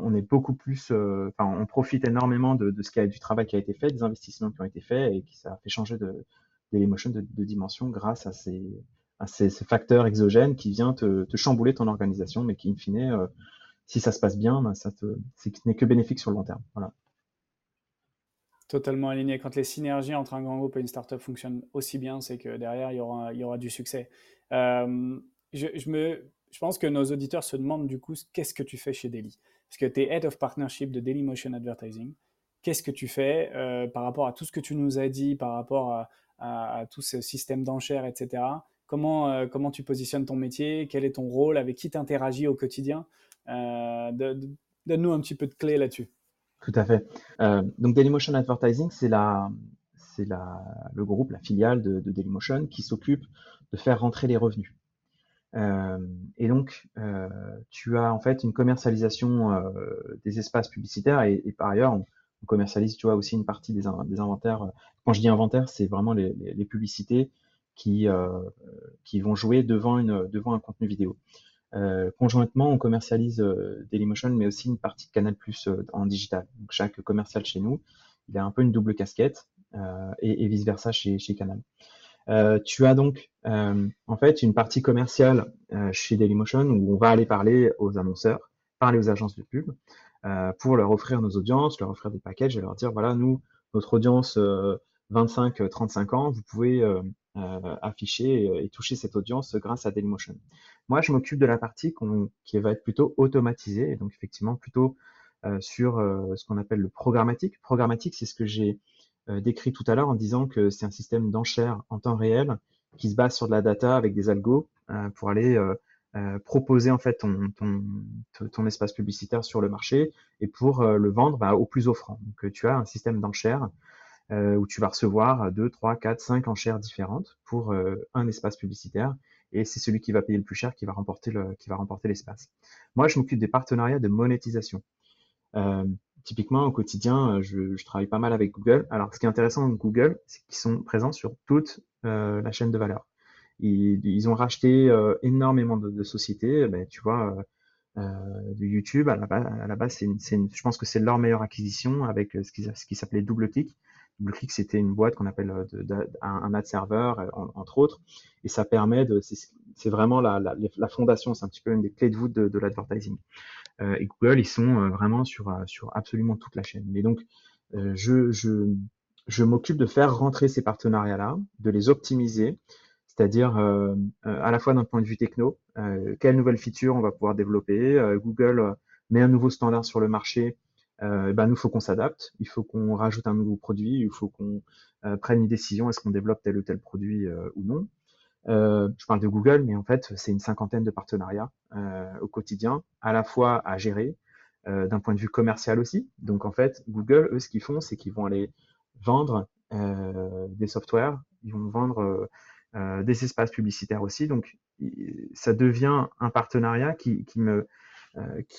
on est beaucoup plus, euh, on profite énormément de, ce qui a, du travail qui a été fait, des investissements qui ont été faits et qui ça a fait changer de, de, de, dimension grâce à ces, à ces, facteurs exogènes qui viennent te, chambouler ton organisation, mais qui, in fine, euh, si ça se passe bien, ben, ça te, n'est que bénéfique sur le long terme. Voilà. Totalement aligné. Quand les synergies entre un grand groupe et une startup fonctionnent aussi bien, c'est que derrière, il y aura, il y aura du succès. Euh, je, je, me, je pense que nos auditeurs se demandent du coup, qu'est-ce que tu fais chez Daily? Parce que tu es Head of Partnership de Dailymotion Advertising. Qu'est-ce que tu fais euh, par rapport à tout ce que tu nous as dit, par rapport à, tout ce système d'enchères, etc. Comment, euh, comment tu positionnes ton métier? Quel est ton rôle? Avec qui tu interagis au quotidien? Euh, Donne-nous un petit peu de clés là-dessus. Tout à fait. donc Dailymotion Advertising, c'est la, c'est le groupe, la filiale de Dailymotion qui s'occupe de faire rentrer les revenus. Euh, et donc, euh, tu as en fait une commercialisation euh, des espaces publicitaires et, et par ailleurs, on, commercialise, tu vois, aussi une partie des, des inventaires. Quand je dis inventaire, c'est vraiment les, les, les, publicités qui, qui vont jouer devant, une, devant un contenu vidéo. Euh, conjointement, on commercialise Dailymotion, mais aussi une partie de Canal Plus en digital. Donc, chaque commercial chez nous, il a un peu une double casquette et, et vice versa chez, chez Canal. Euh, tu as donc euh, en fait une partie commerciale euh, chez Dailymotion où on va aller parler aux annonceurs, parler aux agences de pub pour leur offrir nos audiences, leur offrir des packages et leur dire voilà nous notre audience 25-35 ans, vous pouvez afficher et, toucher cette audience grâce à Dailymotion. Moi, je m'occupe de la partie qui va être plutôt automatisée, donc effectivement plutôt sur ce qu'on appelle le programmatique. Programmatique, c'est ce que j'ai décrit tout à l'heure en disant que c'est un système d'enchères en temps réel qui se base sur de la data avec des algos pour aller proposer en fait ton, ton, ton, espace publicitaire sur le marché et pour le vendre bah, au plus offrant. Donc tu as un système d'enchères où tu vas recevoir 2, 3, 4, 5 enchères différentes pour un espace publicitaire et c'est celui qui va payer le plus cher qui va remporter le, qui va remporter l'espace. Moi, je m'occupe des partenariats de monétisation. Typiquement, au quotidien, euh, je, travaille pas mal avec Google. Alors, ce qui est intéressant avec Google, c'est qu'ils sont présents sur toute euh, la chaîne de valeur. Ils, ont racheté euh, énormément de, sociétés. Ben, tu vois, de YouTube, à la base, je pense que c'est leur meilleure acquisition avec ce qui, ce qui s'appelait DoubleClick. DoubleClick, c'était une boîte qu'on appelle un, ad server, entre autres, et ça permet de, c'est vraiment la, fondation, c'est un petit peu une des clés de voûte de l'advertising. Euh, et Google, ils sont euh, vraiment sur, euh, sur absolument toute la chaîne. Mais donc, je, je, je m'occupe de faire rentrer ces partenariats-là, de les optimiser, c'est-à-dire à la fois d'un point de vue techno, euh, quelles nouvelles features on va pouvoir développer. Google met un nouveau standard sur le marché, ben nous faut qu'on s'adapte, il faut qu'on rajoute un nouveau produit, il faut qu'on prenne une décision est-ce qu'on développe tel ou tel produit ou non. Euh, je parle de Google, mais en fait, c'est une cinquantaine de partenariats euh, au quotidien, à la fois à gérer, euh, d'un point de vue commercial aussi. Donc, en fait, Google, eux, ce qu'ils font, c'est qu'ils vont aller vendre des softwares, ils vont vendre des espaces publicitaires aussi. Donc, ça devient un partenariat qui,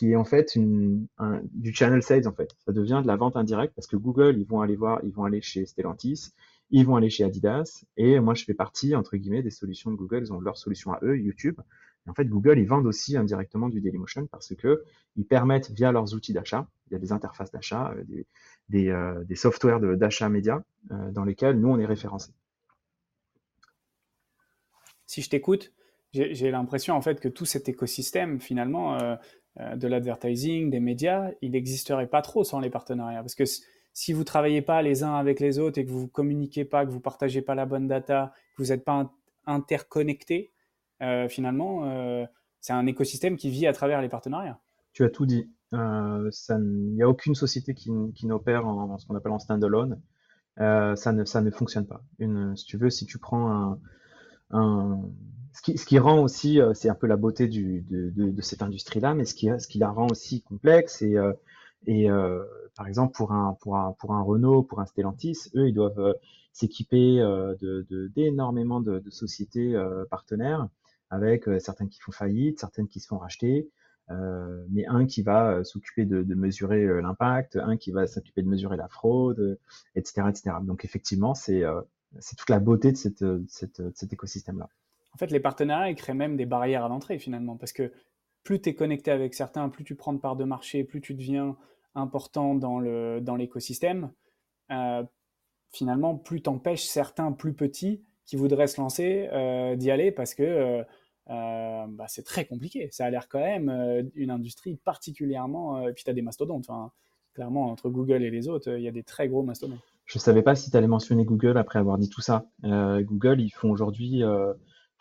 est en fait du channel sales en fait. Ça devient de la vente indirecte parce que Google, ils vont aller voir, ils vont aller chez Stellantis, ils vont aller chez Adidas et moi je fais partie entre guillemets des solutions de Google. Ils ont leur solution à eux, YouTube. Et en fait, Google ils vendent aussi indirectement du Dailymotion parce que ils permettent via leurs outils d'achat, il y a des interfaces d'achat, euh, euh, des softwares d'achat média euh, dans lesquels nous on est référencés. Si je t'écoute, j'ai l'impression en fait que tout cet écosystème finalement de l'advertising, des médias, il n'existerait pas trop sans les partenariats parce que si vous travaillez pas les uns avec les autres et que vous communiquez pas, que vous partagez pas la bonne data, que vous n'êtes pas interconnecté, euh, finalement, euh, c'est un écosystème qui vit à travers les partenariats. Tu as tout dit. Euh, il n'y a aucune société qui, qui n'opère en, ce qu'on appelle en standalone. Ça, ne, ça ne fonctionne pas. Une, si tu veux, si tu prends un, ce qui, ce qui rend aussi, c'est un peu la beauté de, cette industrie-là, mais ce qui, ce qui la rend aussi complexe et, et euh, par exemple, pour un, pour un, pour un Renault, pour un Stellantis, eux, ils doivent euh, s'équiper euh, d'énormément de, sociétés partenaires, avec certaines qui font faillite, certaines qui se font racheter, mais un qui va s'occuper de, mesurer l'impact, un qui va s'occuper de mesurer la fraude, etc., etc. Donc effectivement, c'est toute la beauté de cet écosystème-là. En fait, les partenariats ils créent même des barrières à l'entrée finalement, parce que plus tu es connecté avec certains, plus tu prends de part de marché, plus tu deviens important dans le dans l'écosystème, euh, finalement, plus t'empêches certains plus petits qui voudraient se lancer euh, d'y aller parce que euh, bah, c'est très compliqué. Ça a l'air quand même une industrie particulièrement. Et puis tu as des mastodontes. Clairement, entre Google et les autres, il y a des très gros mastodontes. Je ne savais pas si tu allais mentionner Google après avoir dit tout ça. Google, ils font aujourd'hui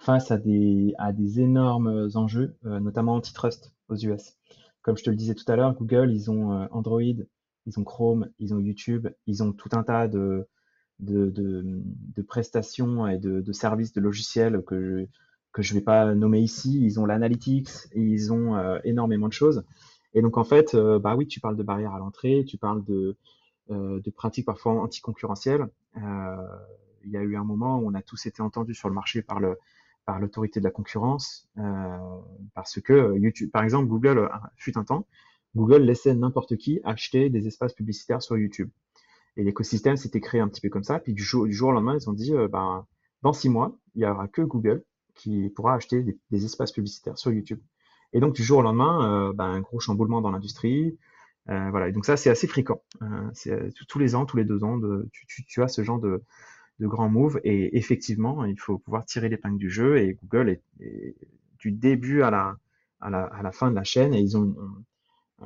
face à des, à des énormes enjeux, notamment antitrust aux US. Comme je te le disais tout à l'heure, Google, ils ont euh, Android, ils ont Chrome, ils ont YouTube, ils ont tout un tas de, de, de, prestations et de, de, services de logiciels que je, que je vais pas nommer ici. Ils ont l'analytics ils ont euh, énormément de choses. Et donc en fait, euh, bah oui, tu parles de barrières à l'entrée, tu parles de, de pratiques parfois anticoncurrentielles. il y a eu un moment où on a tous été entendus sur le marché par le, par l'autorité de la concurrence, euh, parce que YouTube, par exemple, Google, euh, fut un temps, Google laissait n'importe qui acheter des espaces publicitaires sur YouTube. Et l'écosystème s'était créé un petit peu comme ça. Puis du jour, au lendemain, ils ont dit, euh, ben, dans six mois, il y aura que Google qui pourra acheter des, espaces publicitaires sur YouTube. Et donc du jour au lendemain, ben, un gros chamboulement dans l'industrie. voilà. Et donc ça, c'est assez fréquent. c'est tous les ans, tous les deux ans, tu as ce genre de, de grands moves. Et effectivement, il faut pouvoir tirer l'épingle du jeu. Et Google est, du début à la, à, la, à la fin de la chaîne. Et ils ont, euh,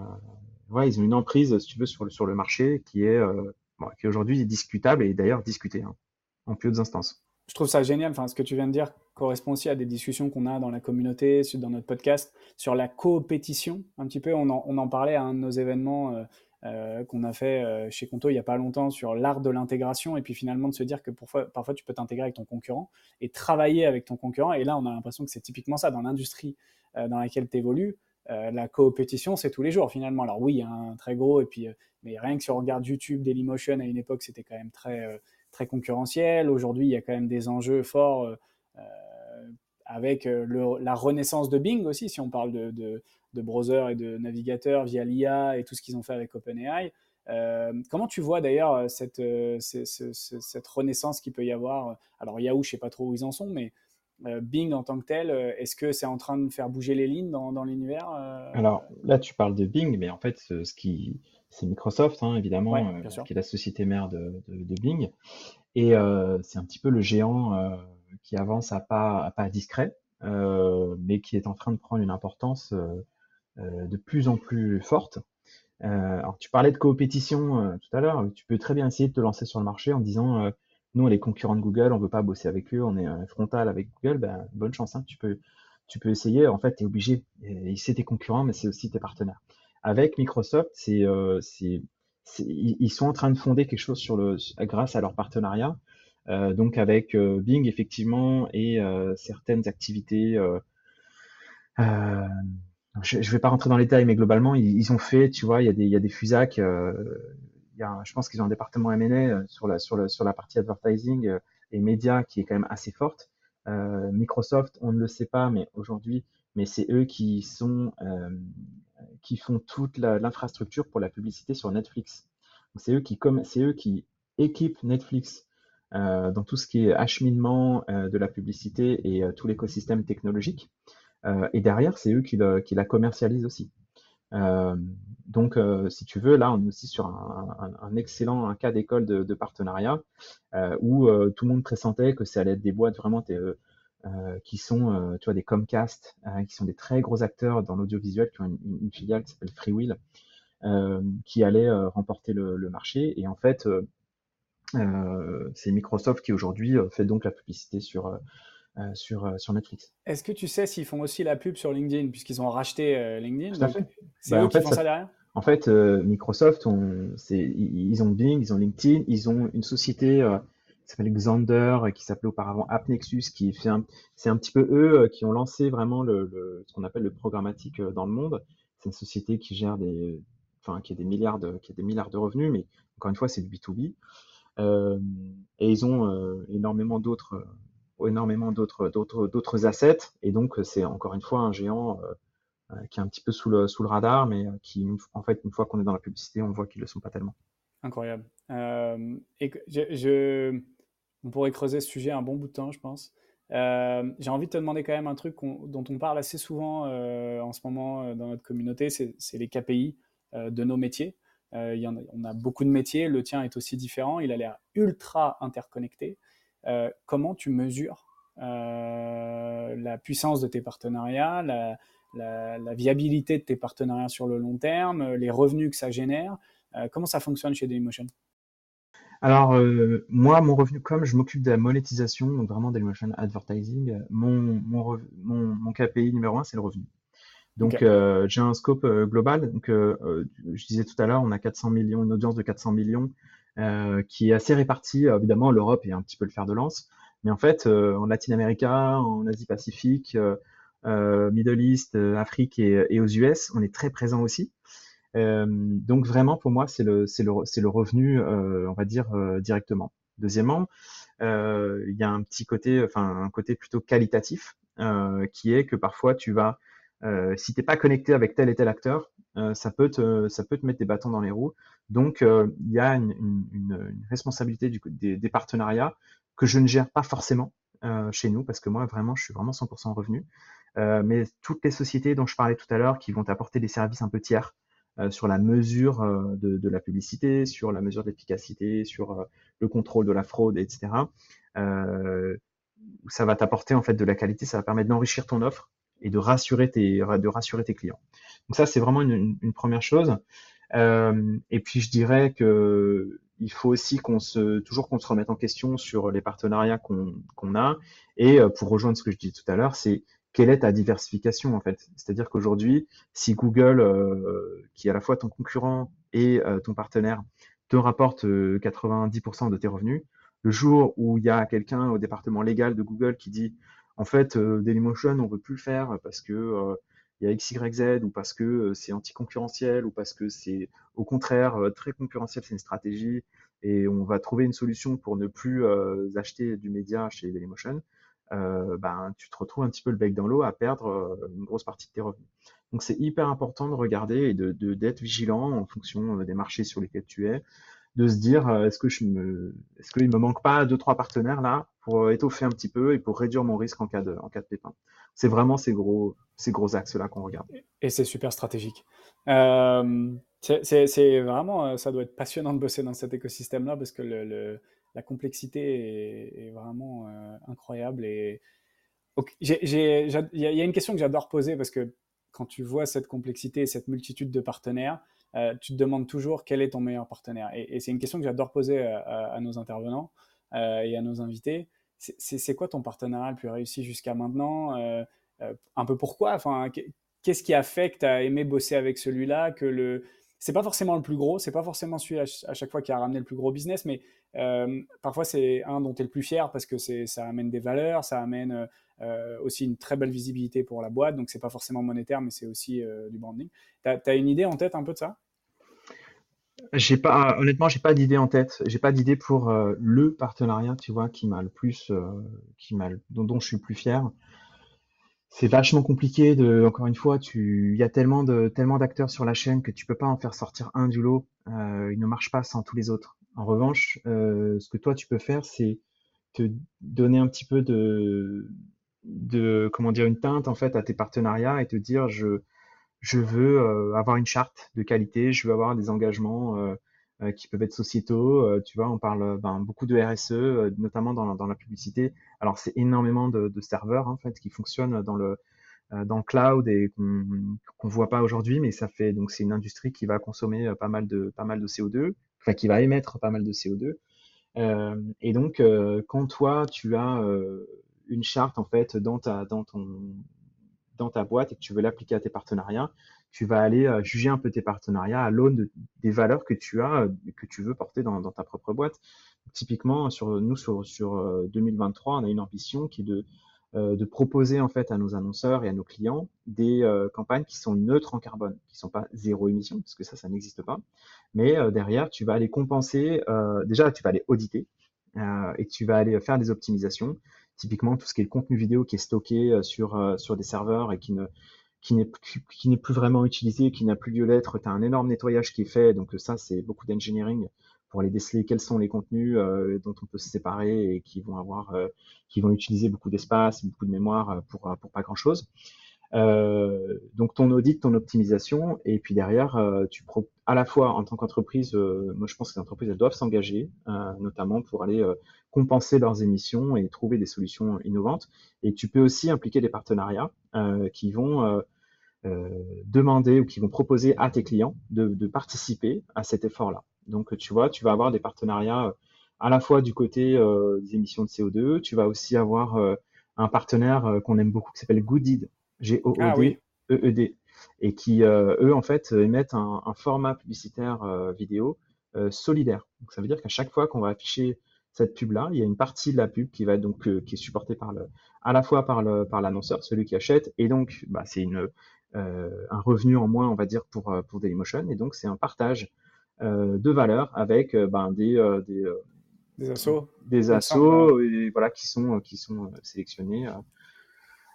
ouais, ils ont une emprise, si tu veux, sur le, sur le marché qui est, euh, qui aujourd'hui est discutable et d'ailleurs discutée hein, en plus hautes instances. je trouve ça génial. Enfin, ce que tu viens de dire correspond aussi à des discussions qu'on a dans la communauté, dans notre podcast, sur la coopétition. Un petit peu, on en, on en parlait à un de nos événements euh, euh, qu'on a fait euh, chez Conto il n'y a pas longtemps sur l'art de l'intégration et puis finalement de se dire que parfois, tu peux t'intégrer avec ton concurrent et travailler avec ton concurrent. Et là, on a l'impression que c'est typiquement ça dans l'industrie dans laquelle tu évolues. la coopétition, c'est tous les jours finalement. Alors oui, il y a un très gros, et puis, mais rien que si on regarde YouTube, Dailymotion, à une époque, c'était quand même très très concurrentiel. Aujourd'hui, il y a quand même des enjeux forts euh, euh, avec euh, la renaissance de Bing aussi, si on parle de, browser et de navigateur via l'IA et tout ce qu'ils ont fait avec OpenAI. comment tu vois d'ailleurs cette, cette, renaissance qu'il peut y avoir Alors Yahoo, je ne sais pas trop où ils en sont, mais Bing en tant que tel, est-ce que c'est en train de faire bouger les lignes dans, dans l'univers Alors là, tu parles de Bing, mais en fait, ce qui, c'est Microsoft, hein, évidemment, euh, qui est la société mère de, Bing. Et euh, c'est un petit peu le géant euh, qui avance à pas, à pas discret, mais qui est en train de prendre une importance de plus en plus forte. alors, tu parlais de coopétition tout à l'heure. Tu peux très bien essayer de te lancer sur le marché en disant nous, on est concurrents de Google, on veut pas bosser avec eux, on est frontal avec Google. Ben, bonne chance, hein, tu peux, essayer. En fait, tu es obligé. C'est tes concurrents, mais c'est aussi tes partenaires. Avec Microsoft, euh, ils sont en train de fonder quelque chose grâce à leur partenariat. Euh, donc avec euh, Bing effectivement et certaines activités. Je ne vais pas rentrer dans les détails, mais globalement, ils, ont fait, tu vois, il y a des, il y a des FUSAC. il y a, je pense qu'ils ont un département M&A sur la, sur, sur la partie advertising et médias qui est quand même assez forte. Microsoft, on ne le sait pas, mais aujourd'hui, mais c'est eux qui sont qui font toute l'infrastructure pour la publicité sur Netflix. C'est eux qui c'est eux qui équipent Netflix euh, dans tout ce qui est acheminement euh, de la publicité et euh, tout l'écosystème technologique. Et derrière, c'est eux qui, la commercialisent aussi. donc, si tu veux, là, on est aussi sur un, excellent cas d'école de, partenariat où tout le monde pressentait que ça allait être des boîtes vraiment euh, qui sont euh, tu vois, des Comcast, euh, qui sont des très gros acteurs dans l'audiovisuel, qui ont une, filiale qui s'appelle Freewheel, qui allait remporter le, le, marché. Et en fait, c'est Microsoft qui aujourd'hui fait donc la publicité sur, sur, sur Netflix. Est-ce que tu sais s'ils font aussi la pub sur LinkedIn, puisqu'ils ont racheté LinkedIn? C'est bah, eux qui font ça derrière? En fait, Microsoft, on, ils ont Bing, ils ont LinkedIn, ils ont une société qui s'appelle Xander, qui s'appelait auparavant AppNexus, qui fait c'est un petit peu eux euh, qui ont lancé vraiment le, ce qu'on appelle le programmatique euh, dans le monde. C'est une société qui gère des, enfin, qui a des milliards de, qui a des milliards de revenus, mais encore une fois, c'est du B2B. Euh, et ils ont énormément d'autres, énormément d'autres, d'autres, d'autres assets. Et donc, c'est encore une fois un géant qui est un petit peu sous le, sous le radar, mais qui, en fait, une fois qu'on est dans la publicité, on voit qu'ils le sont pas tellement. Incroyable. et je, on pourrait creuser ce sujet un bon bout de temps, je pense. Euh, j'ai envie de te demander quand même un truc dont on parle assez souvent euh, en ce moment euh, dans notre communauté, c'est les KPI de nos métiers. Il y en a, on a beaucoup de métiers, le tien est aussi différent, il a l'air ultra interconnecté. Comment tu mesures la puissance de tes partenariats, la, la, viabilité de tes partenariats sur le long terme, les revenus que ça génère Comment ça fonctionne chez Dailymotion? Alors, euh, moi, mon revenu, comme je m'occupe de la monétisation, donc vraiment Dailymotion Advertising, mon, mon, mon, KPI numéro un, c'est le revenu. Donc, euh, j'ai un scope euh, global. Donc, je disais tout à l'heure, on a 400 millions, une audience de 400 millions qui est assez répartie. Évidemment, l'Europe est un petit peu le fer de lance. Mais en fait, en Latine-Amérique, en Asie-Pacifique, Middle East, Afrique et, et, aux US, on est très présent aussi. Euh, donc vraiment, pour moi, c'est le, le, le revenu, euh, on va dire euh, directement. Deuxièmement, il y a un petit côté, enfin un côté plutôt qualitatif, qui est que parfois tu vas, si t'es pas connecté avec tel et tel acteur, ça peut te, ça peut te mettre des bâtons dans les roues. Donc il y a une, responsabilité des, partenariats que je ne gère pas forcément chez nous parce que moi vraiment, je suis vraiment 100% revenu. mais toutes les sociétés dont je parlais tout à l'heure qui vont t'apporter des services un peu tiers, euh, sur la mesure euh, de, de, la publicité, sur la mesure d'efficacité, sur euh, le contrôle de la fraude, etc. ça va t'apporter en fait de la qualité, ça va permettre d'enrichir ton offre et de rassurer tes, de rassurer tes clients. Donc ça, c'est vraiment une, première chose. Euh, et puis je dirais que il faut aussi qu'on se, toujours qu'on se remette en question sur les partenariats qu'on qu'on a. Et euh, pour rejoindre ce que je disais tout à l'heure, c'est quelle est ta diversification en fait? C'est-à-dire qu'aujourd'hui, si Google, euh, qui est à la fois ton concurrent et ton partenaire, te rapporte 90% de tes revenus, le jour où il y a quelqu'un au département légal de Google qui dit en fait Dailymotion on veut plus le faire parce que il y a X, Y, Z, ou parce que euh, c'est anticoncurrentiel, ou parce que c'est au contraire euh, très concurrentiel, c'est une stratégie, et on va trouver une solution pour ne plus euh, acheter du média chez Dailymotion, ben, tu te retrouves un petit peu le bec dans l'eau à perdre une grosse partie de tes revenus. Donc c'est hyper important de regarder et de d'être vigilant en fonction des marchés sur lesquels tu es, de se dire est-ce que je me est-ce me manque pas deux trois partenaires là pour étoffer un petit peu et pour réduire mon risque en cas de en cas de pépin? C'est vraiment ces gros ces gros axes-là qu'on regarde. Et c'est super stratégique. Euh, c'est vraiment, euh, ça doit être passionnant de bosser dans cet écosystème-là parce que le, la complexité est, vraiment euh, incroyable. Et il y, a une question que j'adore poser parce que quand tu vois cette complexité et cette multitude de partenaires, tu te demandes toujours quel est ton meilleur partenaire. Et, c'est une question que j'adore poser à, nos intervenants et à nos invités. C'est quoi ton partenariat le plus réussi jusqu'à maintenant euh, un peu pourquoi? Enfin, Qu'est-ce qui a fait que tu as aimé bosser avec celui-là que le c'est pas forcément le plus gros, c'est pas forcément celui à, chaque fois qui a ramené le plus gros business, mais euh, parfois c'est un dont tu es le plus fier parce que ça amène des valeurs, ça amène euh, aussi une très belle visibilité pour la boîte, donc c'est pas forcément monétaire, mais c'est aussi du branding. Tu as, une idée en tête un peu de ça? J'ai pas, honnêtement, j'ai pas d'idée en tête. J'ai pas d'idée pour le partenariat, tu vois, qui m'a le plus, qui m'a, dont, je suis le plus fier c'est vachement compliqué de, encore une fois, tu, il y a tellement de, tellement d'acteurs sur la chaîne que tu peux pas en faire sortir un du lot. Euh, il ne marche pas sans tous les autres. En revanche, euh, ce que toi tu peux faire, c'est te donner un petit peu de, de, comment dire, une teinte en fait à tes partenariats et te dire je, je veux euh, avoir une charte de qualité, je veux avoir des engagements euh, euh, qui peuvent être sociétaux. Euh, tu vois, on parle ben, beaucoup de RSE, euh, notamment dans, dans, la publicité. Alors, c'est énormément de, de, serveurs en fait qui fonctionnent dans le dans le cloud et qu'on ne voit pas aujourd'hui, mais ça fait donc c'est une industrie qui va consommer pas mal de pas mal de CO2, enfin qui va émettre pas mal de CO2. Euh, et donc, quand toi tu as une charte en fait dans ta dans ton dans ta boîte et que tu veux l'appliquer à tes partenariats, tu vas aller euh, juger un peu tes partenariats à l'aune des valeurs que tu as, euh, que tu veux porter dans, ta propre boîte. Typiquement, sur nous, sur, sur 2023, euh, on a une ambition qui est de, de proposer en fait à nos annonceurs et à nos clients des campagnes qui sont neutres en carbone, qui sont pas zéro émission, parce que ça, ça n'existe pas. Mais derrière, tu vas aller compenser. déjà, tu vas aller auditer et tu vas aller faire des optimisations. Typiquement, tout ce qui est le contenu vidéo qui est stocké sur sur des serveurs et qui ne qui n'est qui n'est plus vraiment utilisé, qui n'a plus lieu d'être. Tu as un énorme nettoyage qui est fait, donc ça c'est beaucoup d'engineering pour aller déceler quels sont les contenus euh, dont on peut se séparer et qui vont avoir, euh, qui vont utiliser beaucoup d'espace, beaucoup de mémoire euh, pour pour pas grand chose. Euh, donc ton audit, ton optimisation, et puis derrière, tu pro à la fois en tant qu'entreprise, moi je pense que les entreprises elles doivent s'engager, notamment pour aller compenser leurs émissions et trouver des solutions innovantes. Et tu peux aussi impliquer des partenariats qui vont euh, demander ou qui vont proposer à tes clients de, participer à cet effort-là. Donc, tu vois, tu vas avoir des partenariats euh, à la fois du côté euh, des émissions de CO2, tu vas aussi avoir un partenaire qu'on aime beaucoup qui s'appelle Goodid, G-O-O-D-E-E-D, et qui, eux, en fait, émettent un, format publicitaire vidéo solidaire. Donc, ça veut dire qu'à chaque fois qu'on va afficher cette pub-là, il y a une partie de la pub qui va donc qui est supportée par le, à la fois par le par l'annonceur, celui qui achète, et donc bah, c'est une euh, un revenu en moins, on va dire, pour, euh, pour Dailymotion. Et donc, c'est un partage euh, de valeur avec ben, des, des, des assos, des assos et, voilà, qui sont, qui sont sélectionnés.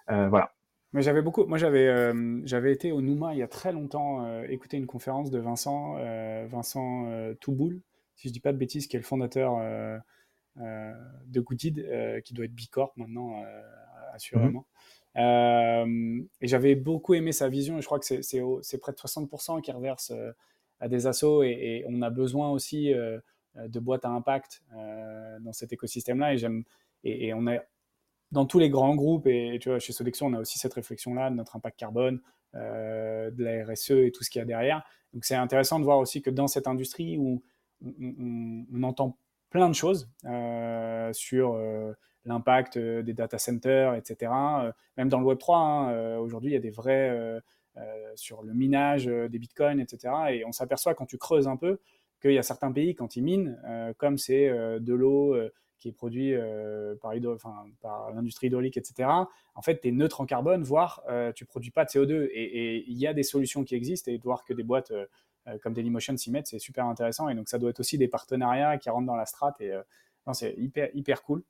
voilà. Mais j'avais beaucoup. Moi, j'avais j'avais été au Nouma il y a très longtemps écouter une conférence de Vincent Vincent Touboul, si je dis pas de bêtises, qui est le fondateur de Goodid, qui doit être Bicorp maintenant, assurément. Euh, et j'avais beaucoup aimé sa vision, et je crois que c'est près de 60% qui reverse euh, à des assos, et, on a besoin aussi euh, de boîtes à impact dans cet écosystème-là. Et j'aime, et, on a dans tous les grands groupes, et tu vois, chez Sodexo, on a aussi cette réflexion-là de notre impact carbone, de la RSE et tout ce qu'il y a derrière. Donc c'est intéressant de voir aussi que dans cette industrie où on, entend plein de choses sur l'impact des data centers, etc. même dans le Web 3, hein, aujourd'hui, il y a des vrais sur le minage des bitcoins, etc. Et on s'aperçoit quand tu creuses un peu qu'il y a certains pays, quand ils minent, comme c'est de l'eau qui est produit par, par l'industrie hydraulique, etc., en fait, tu es neutre en carbone, voire tu produis pas de CO2. Et il y a des solutions qui existent, et de voir que des boîtes comme Dailymotion s'y mettent, c'est super intéressant. Et donc, ça doit être aussi des partenariats qui rentrent dans la strate, et c'est hyper, hyper cool.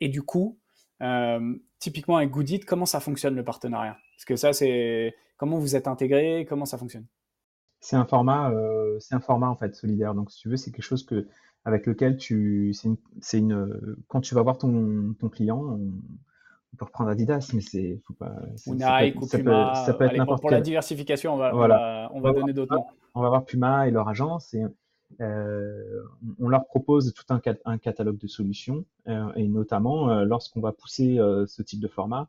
et du coup, typiquement avec Goodit, comment ça fonctionne le partenariat? Parce que ça, c'est comment vous êtes intégré, comment ça fonctionne? C'est un format, c'est un format en fait solidaire. Donc, si tu veux, c'est quelque chose que avec lequel tu, c'est une, quand tu vas voir ton, ton client, on, peut reprendre Adidas, mais c'est, faut pas. Ou Nike ou Puma. Ça peut, être n'importe Pour la diversification, on va, voilà. on va, donner d'autres noms. On va voir Puma et leur agence et euh, on leur propose tout un, un catalogue de solutions euh, et notamment euh, lorsqu'on va pousser ce type de format,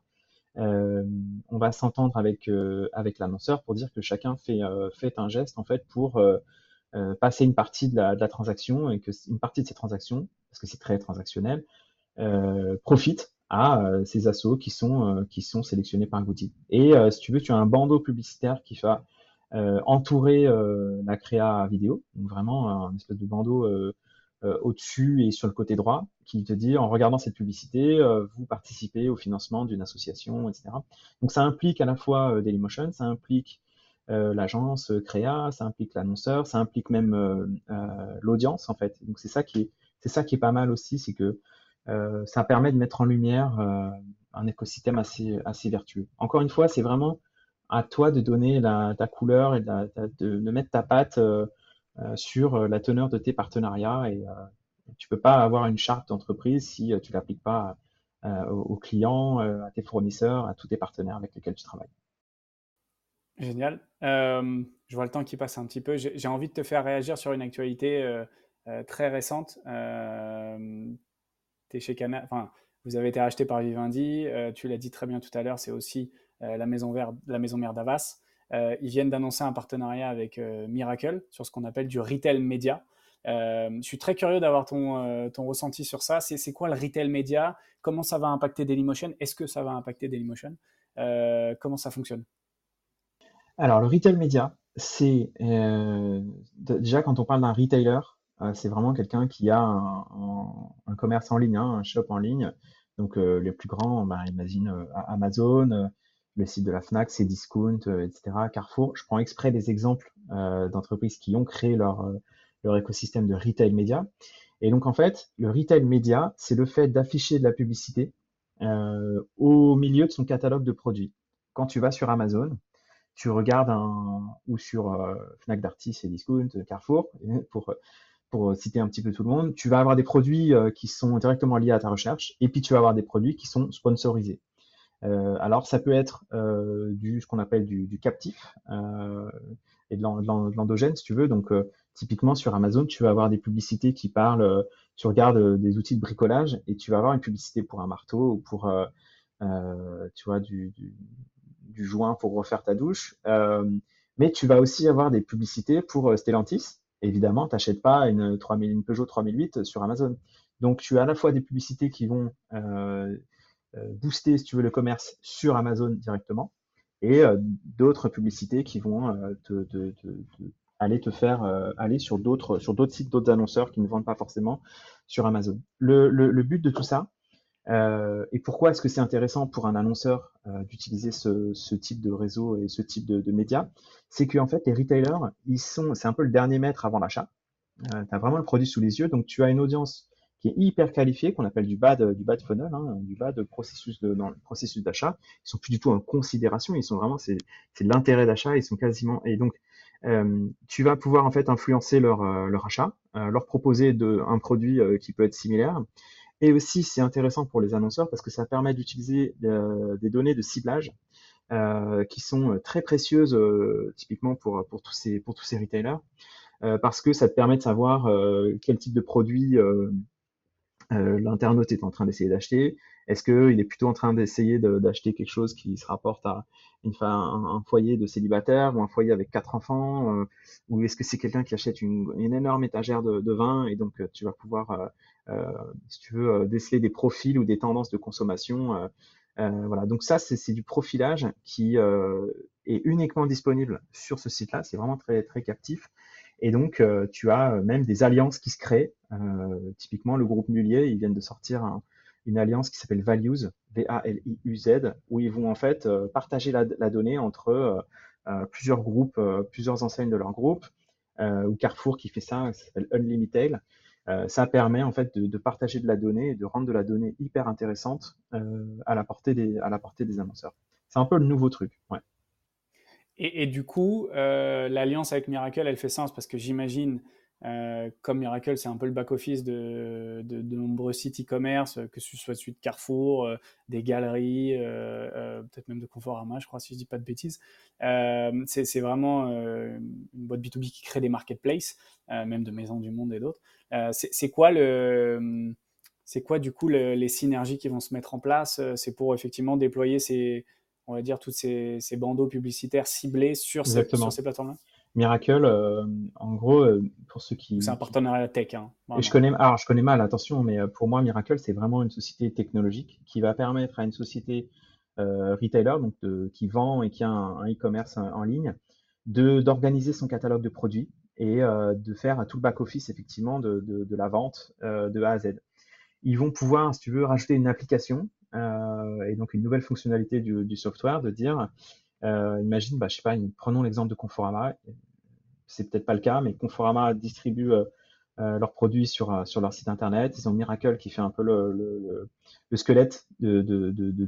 on va s'entendre avec avec l'annonceur pour dire que chacun fait fait un geste en fait pour euh, passer une partie de la, transaction et que une partie de ces transactions, parce que c'est très transactionnel, euh, profite à euh, ces assos qui sont qui sont sélectionnés par Goody. Et si tu veux, tu as un bandeau publicitaire qui va entourer la créa vidéo, donc vraiment un espèce de bandeau au-dessus et sur le côté droit, qui te dit en regardant cette publicité, vous participez au financement d'une association, etc. Donc ça implique à la fois Dailymotion, ça implique euh, l'agence euh, créa, ça implique l'annonceur, ça implique même euh, l'audience en fait. Donc c'est ça qui est c'est ça qui est pas mal aussi, c'est que ça permet de mettre en lumière un écosystème assez assez vertueux. Encore une fois, c'est vraiment à toi de donner la, ta couleur et de, de, mettre ta patte sur la teneur de tes partenariats et tu peux pas avoir une charte d'entreprise si tu l'appliques pas aux clients, à tes fournisseurs, à tous tes partenaires avec lesquels tu travailles. Génial. Euh, je vois le temps qui passe un petit peu. J'ai envie de te faire réagir sur une actualité euh, euh, très récente. es chez Cana enfin, vous avez été racheté par Vivendi. tu l'as dit très bien tout à l'heure, c'est aussi la, maison mère d'Avas. ils viennent d'annoncer un partenariat avec Miracle sur ce qu'on appelle du retail média. je suis très curieux d'avoir ton, ton ressenti sur ça. C'est quoi le retail média? Comment ça va impacter Dailymotion? Est-ce que ça va impacter Dailymotion? Comment ça fonctionne? Alors, le retail média, c'est euh, déjà quand on parle d'un retailer, euh, c'est vraiment quelqu'un qui a un, commerce en ligne, hein, un shop en ligne. Donc, euh, les plus grands, bah, imagine Amazon, le site de la Fnac, Cdiscount, etc., Carrefour. Je prends exprès des exemples d'entreprises qui ont créé leur, leur écosystème de retail média. Et donc, en fait, le retail média, c'est le fait d'afficher de la publicité au milieu de son catalogue de produits. Quand tu vas sur Amazon, tu regardes un, ou sur euh, Fnac Darty et Discount, Carrefour, pour, pour citer un petit peu tout le monde, tu vas avoir des produits euh, qui sont directement liés à ta recherche, et puis tu vas avoir des produits qui sont sponsorisés. Euh, alors ça peut être du ce qu'on appelle du, captif et de l'endogène si tu veux. Donc typiquement sur Amazon, tu vas avoir des publicités qui parlent. tu regardes des outils de bricolage et tu vas avoir une publicité pour un marteau ou pour tu vois du, du joint pour refaire ta douche. Euh, mais tu vas aussi avoir des publicités pour euh, Stellantis. Évidemment, tu n'achètes pas une, 3000, une Peugeot 3008 sur Amazon. Donc, tu as à la fois des publicités qui vont euh, booster, si tu veux, le commerce sur Amazon directement, et d'autres publicités qui vont te, aller te faire aller sur d'autres sites, d'autres annonceurs qui ne vendent pas forcément sur Amazon. le but de tout ça, euh, et pourquoi est-ce que c'est intéressant pour un annonceur euh, d'utiliser ce, type de réseau et ce type de, de médias? C'est qu'en fait, les retailers, ils sont, c'est un peu le dernier maître avant l'achat. Euh, tu as vraiment le produit sous les yeux, donc tu as une audience qui est hyper qualifiée, qu'on appelle du bad, du bad funnel, hein, du bad processus de, processus d'achat. Ils sont plus du tout en considération, ils sont vraiment, c'est, l'intérêt d'achat, ils sont quasiment, et donc euh, tu vas pouvoir en fait influencer leur, leur achat, leur proposer de, un produit qui peut être similaire et aussi, c'est intéressant pour les annonceurs parce que ça permet d'utiliser euh, des données de ciblage euh, qui sont euh, très précieuses, typiquement pour, pour, tous ces, pour tous ces retailers, parce que ça te permet de savoir quel type de produit l'internaute est en train d'essayer d'acheter. Est-ce qu'il est plutôt en train d'essayer d'acheter quelque chose qui se rapporte à une, un, un, foyer de célibataire ou un foyer avec quatre enfants Ou est-ce que c'est quelqu'un qui achète une, une, énorme étagère de, de, vin et donc tu vas pouvoir, si tu veux, déceler des profils ou des tendances de consommation voilà, donc ça, c'est du profilage qui est uniquement disponible sur ce site-là. C'est vraiment très, très captif. Et donc, euh, tu as euh, même des alliances qui se créent. Euh, typiquement, le groupe Mullier, ils viennent de sortir une alliance qui s'appelle Values, V-A-L-I-U-Z, où ils vont en fait partager la, donnée entre plusieurs groupes, plusieurs enseignes de leur groupe, ou Carrefour qui fait ça, ça s'appelle Unlimited. Ça permet en fait de, partager de la donnée et de rendre de la donnée hyper intéressante à, la portée des, à annonceurs. C'est un peu le nouveau truc. Et, du coup, euh, l'alliance avec Miracle, elle fait sens parce que j'imagine, euh, comme Miracle, c'est un peu le back-office de, de, nombreux sites e-commerce, que ce soit celui de Carrefour, euh, des galeries, peut-être même de Conforama, je crois, si je dis pas de bêtises. c'est vraiment une boîte B2B qui crée des marketplaces, même de Maison du Monde et d'autres. C'est quoi le. C'est quoi du coup les synergies qui vont se mettre en place? C'est pour effectivement déployer ces, on va dire, tous ces, bandeaux publicitaires ciblés sur, ces, plateformes-là? Miracle, euh, en gros, euh, pour ceux qui. C'est un partenariat tech. Hein, et je connais, alors je connais mal, attention, mais euh, pour moi, Miracle, c'est vraiment une société technologique qui va permettre à une société retailer, donc qui vend et qui a un e-commerce en, ligne, de d'organiser son catalogue de produits et de faire tout le back-office, effectivement, de, la vente de A à Z. Ils vont pouvoir, si tu veux, rajouter une application euh, et donc une nouvelle fonctionnalité du, du software de dire, euh, imagine, bah, je sais pas, prenons l'exemple de Conforama, c'est peut-être pas le cas, mais Conforama distribue euh, leurs produits sur, leur site internet. Ils ont Miracle qui fait un peu le, le, le squelette de,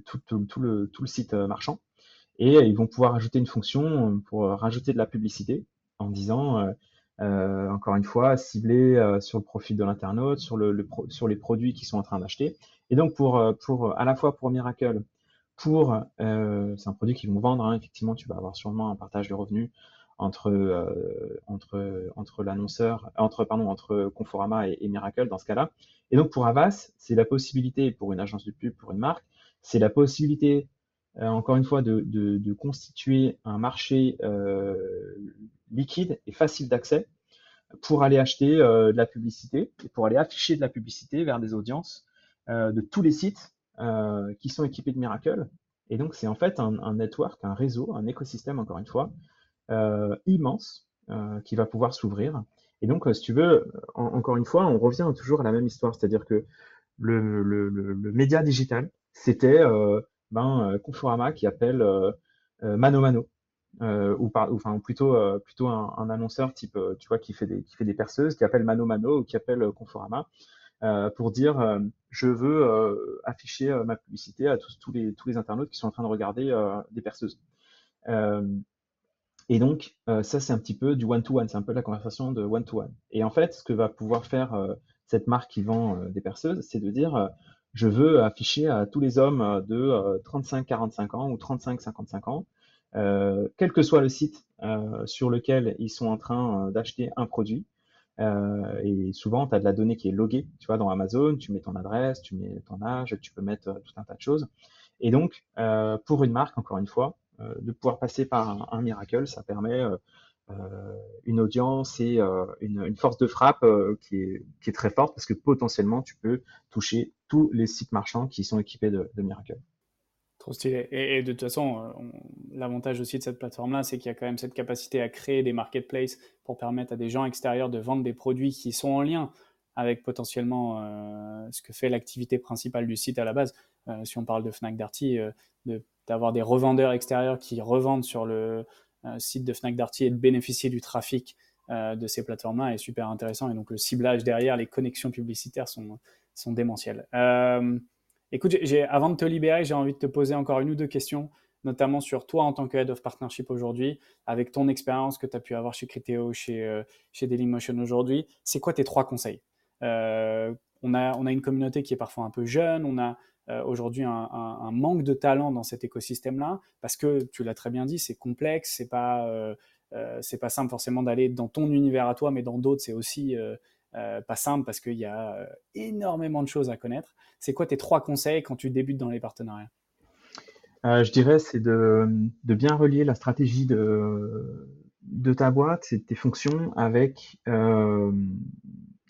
tout, le, site marchand. Et ils vont pouvoir ajouter une fonction pour rajouter de la publicité en disant, euh, encore une fois, ciblé sur le profil de l'internaute, sur, le, sur les produits qu'ils sont en train d'acheter. Et donc, pour, euh, pour, à la fois pour Miracle, pour, euh, c'est un produit qu'ils vont vendre, hein, effectivement, tu vas avoir sûrement un partage de revenus entre, euh, entre, entre l'annonceur, entre, pardon, entre Conforama et, Miracle dans ce cas-là. Et donc, pour Avas, c'est la possibilité, pour une agence de pub, pour une marque, c'est la possibilité, encore une fois, de, de, de, constituer un marché liquide et facile d'accès pour aller acheter de la publicité et pour aller afficher de la publicité vers des audiences euh, de tous les sites euh, qui sont équipés de Miracle. Et donc, c'est en fait un, network, un réseau, un écosystème, encore une fois, euh, immense qui va pouvoir s'ouvrir. Et donc, si tu veux, encore une fois, on revient toujours à la même histoire, c'est-à-dire que le, média digital, c'était ben, Conforama qui appelle Mano Mano. ou, plutôt un, annonceur type tu qui fait des perceuses qui appelle Mano Mano ou qui appelle Conforama euh, pour dire euh, je veux euh, afficher ma publicité à tous, tous, les, tous les internautes qui sont en train de regarder des perceuses. et donc, ça, c'est un petit peu du one-to-one, c'est un peu la conversation de one-to-one. Et en fait, ce que va pouvoir faire cette marque qui vend des perceuses, c'est de dire je veux afficher à tous les hommes de 35-45 ans ou 35-55 ans, quel que soit le site sur lequel ils sont en train d'acheter un produit, euh, et souvent, tu as de la donnée qui est loguée, tu vois, dans Amazon, tu mets ton adresse, tu mets ton âge, tu peux mettre euh, tout un tas de choses. Et donc, euh, pour une marque, encore une fois, de pouvoir passer par un, miracle, ça permet une audience et une, force de frappe qui, est, qui, est, très forte parce que potentiellement, tu peux toucher tous les sites marchands qui sont équipés de, Miracle. Trop stylé. Et, de toute façon, euh, l'avantage aussi de cette plateforme-là, c'est qu'il y a quand même cette capacité à créer des marketplaces pour permettre à des gens extérieurs de vendre des produits qui sont en lien avec potentiellement euh, ce que fait l'activité principale du site à la base. Euh, si on parle de Fnac Darty, d'avoir des revendeurs extérieurs qui revendent sur le site de Fnac Darty et de bénéficier du trafic de ces plateformes-là est super intéressant. Et donc le ciblage derrière, les connexions publicitaires sont, sont démentielles. Écoute, avant de te libérer, j'ai envie de te poser encore une ou deux questions, notamment sur toi en tant que Head of Partnership aujourd'hui, avec ton expérience que tu as pu avoir chez Criteo, chez, euh, chez Dailymotion aujourd'hui. C'est quoi tes trois conseils? Euh, on, a, on a une communauté qui est parfois un peu jeune, on a euh, aujourd'hui un, manque de talent dans cet écosystème-là, parce que tu l'as très bien dit, c'est complexe, c'est pas, c'est pas simple forcément d'aller dans ton univers à toi, mais dans d'autres, c'est aussi pas simple parce qu'il y a énormément de choses à connaître. C'est quoi tes trois conseils quand tu débutes dans les partenariats? Je dirais c'est de, bien relier la stratégie de, ta boîte de tes fonctions avec,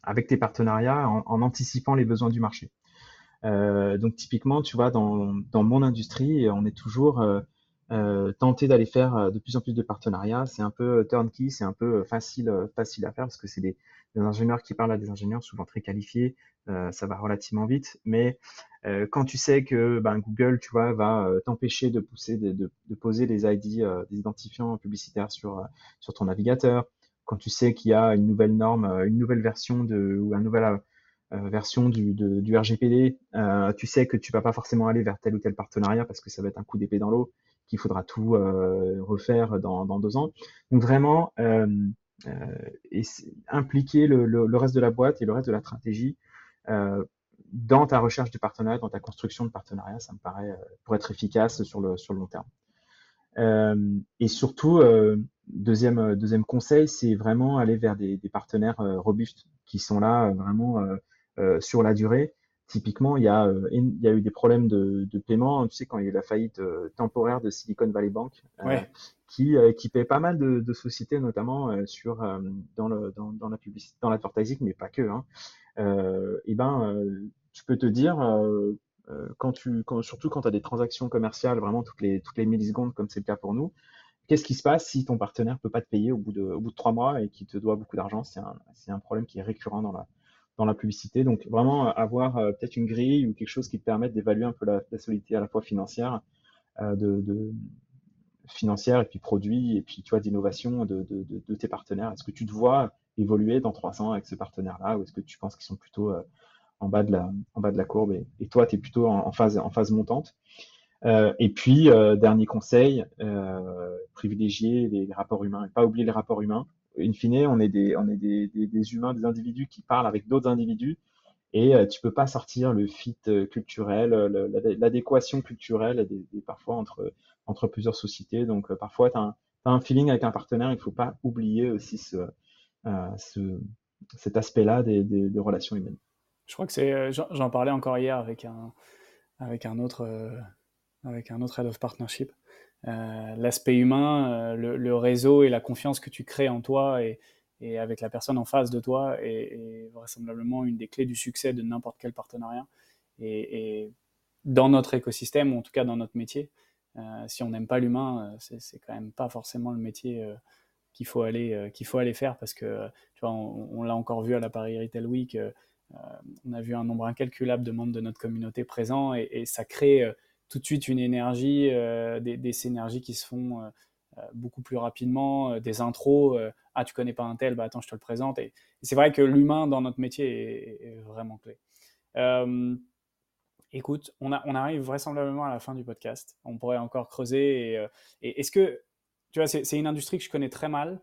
avec tes partenariats en, anticipant les besoins du marché. Donc typiquement, tu vois, dans, dans mon industrie, on est toujours euh, tenter d'aller faire euh, de plus en plus de partenariats. C'est un peu euh, turnkey, c'est un peu facile, facile à faire parce que c'est des, ingénieurs qui parlent à des ingénieurs souvent très qualifiés. ça va relativement vite. Mais quand tu sais que ben, Google, tu vois, va t'empêcher de pousser, de, de, de, poser des ID, des identifiants publicitaires sur sur ton navigateur, quand tu sais qu'il y a une nouvelle norme, une nouvelle version de ou un nouvel version du, RGPD, euh, tu sais que tu vas pas forcément aller vers tel ou tel partenariat parce que ça va être un coup d'épée dans l'eau qu'il faudra tout euh, refaire dans, deux ans. Donc vraiment, euh, euh, impliquer le, reste de la boîte et le reste de la stratégie dans ta recherche de partenariat, dans ta construction de partenariat, ça me paraît pour être efficace sur le, long terme. Euh, et surtout, euh, deuxième, conseil, c'est vraiment aller vers des partenaires robustes qui sont là vraiment sur la durée Typiquement, il y a, euh, il y a eu des problèmes de, de, paiement. Tu sais, quand il y a eu la faillite euh, temporaire de Silicon Valley Bank, euh, qui, qui paie pas mal de, de sociétés, notamment sur dans le dans, dans la publicité, dans l'advertising, mais pas que. Hein. et ben, tu peux te dire quand tu, quand, surtout quand tu as des transactions commerciales vraiment toutes les toutes les millisecondes, comme c'est le cas pour nous, qu'est-ce qui se passe si ton partenaire peut pas te payer au bout de au bout de trois mois et qui te doit beaucoup d'argent? C'est un c'est un problème qui est récurrent dans la dans la publicité. Donc vraiment euh, avoir euh, peut-être une grille ou quelque chose qui te permette d'évaluer un peu la, solidité à la fois financière, euh, de, financière et puis produit et puis tu vois d'innovation de, de, tes partenaires. Est-ce que tu te vois évoluer dans trois ans avec ce partenaire-là ou est-ce que tu penses qu'ils sont plutôt en bas de la en bas de la courbe et, toi tu es plutôt en, phase en phase montante? et puis dernier conseil, privilégier les rapports humains et pas oublier les rapports humains in fine, on est des, on est des, des, humains, des individus qui parlent avec d'autres individus. Et euh, tu peux pas sortir le fit euh, culturel, l'adéquation culturelle parfois entre, entre plusieurs sociétés. Donc euh, parfois, tu as, un feeling avec un partenaire, il faut pas oublier aussi ce, ce cet aspect-là des, des, relations humaines. Je crois que c'est, j'en parlais encore hier avec un, avec un autre, avec un autre head of partnership. Euh, l'aspect humain, euh, le, réseau et la confiance que tu crées en toi et, avec la personne en face de toi est, vraisemblablement une des clés du succès de n'importe quel partenariat. Et, dans notre écosystème, ou en tout cas dans notre métier, euh, si on n'aime pas l'humain, c'est quand même pas forcément le métier qu'il faut aller qu'il faut aller faire parce que tu vois, on, l'a encore vu à la Paris Retail Week. on a vu un nombre incalculable de membres de notre communauté présents et, et ça crée tout de suite une énergie, euh, des, des, synergies qui se font euh, euh, beaucoup plus rapidement, des intros. ah, tu connais pas un tel, bah attends, je te le présente. Et, c'est vrai que l'humain dans notre métier est, vraiment clé. écoute, on, a, on, arrive vraisemblablement à la fin du podcast. On pourrait encore creuser. Et, est-ce que, tu vois, c'est une industrie que je connais très mal.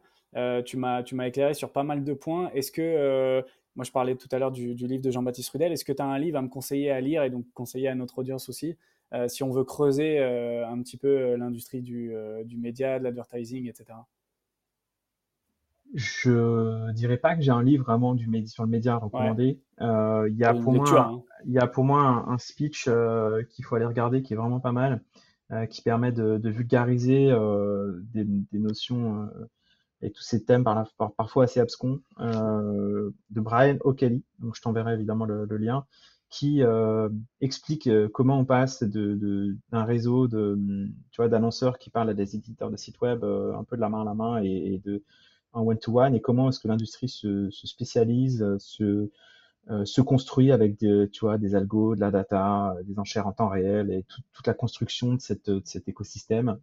tu m'as éclairé sur pas mal de points. Est-ce que, moi je parlais tout à l'heure du, du, livre de Jean-Baptiste Rudel, est-ce que tu as un livre à me conseiller à lire et donc conseiller à notre audience aussi? Euh, si on veut creuser euh, un petit peu euh, l'industrie du, du, média, de l'advertising, etc. Je dirais pas que j'ai un livre vraiment du sur le média à recommander. il, y a pour moi, hein. y a pour moi un, speech qu'il faut aller regarder qui est vraiment pas mal, qui permet de, de vulgariser des, des, notions et tous ces thèmes par parfois assez abscons de Brian O'Kelly. Donc je t'enverrai évidemment le, le lien qui euh, explique euh, comment on passe de, d'un réseau de, tu vois, d'annonceurs qui parlent à des éditeurs de sites web euh, un peu de la main à la main et, de en one-to-one et comment est-ce que l'industrie se, se spécialise, se, construit avec des, tu vois, des algos, de la data, des enchères en temps réel et toute la construction de, de cet écosystème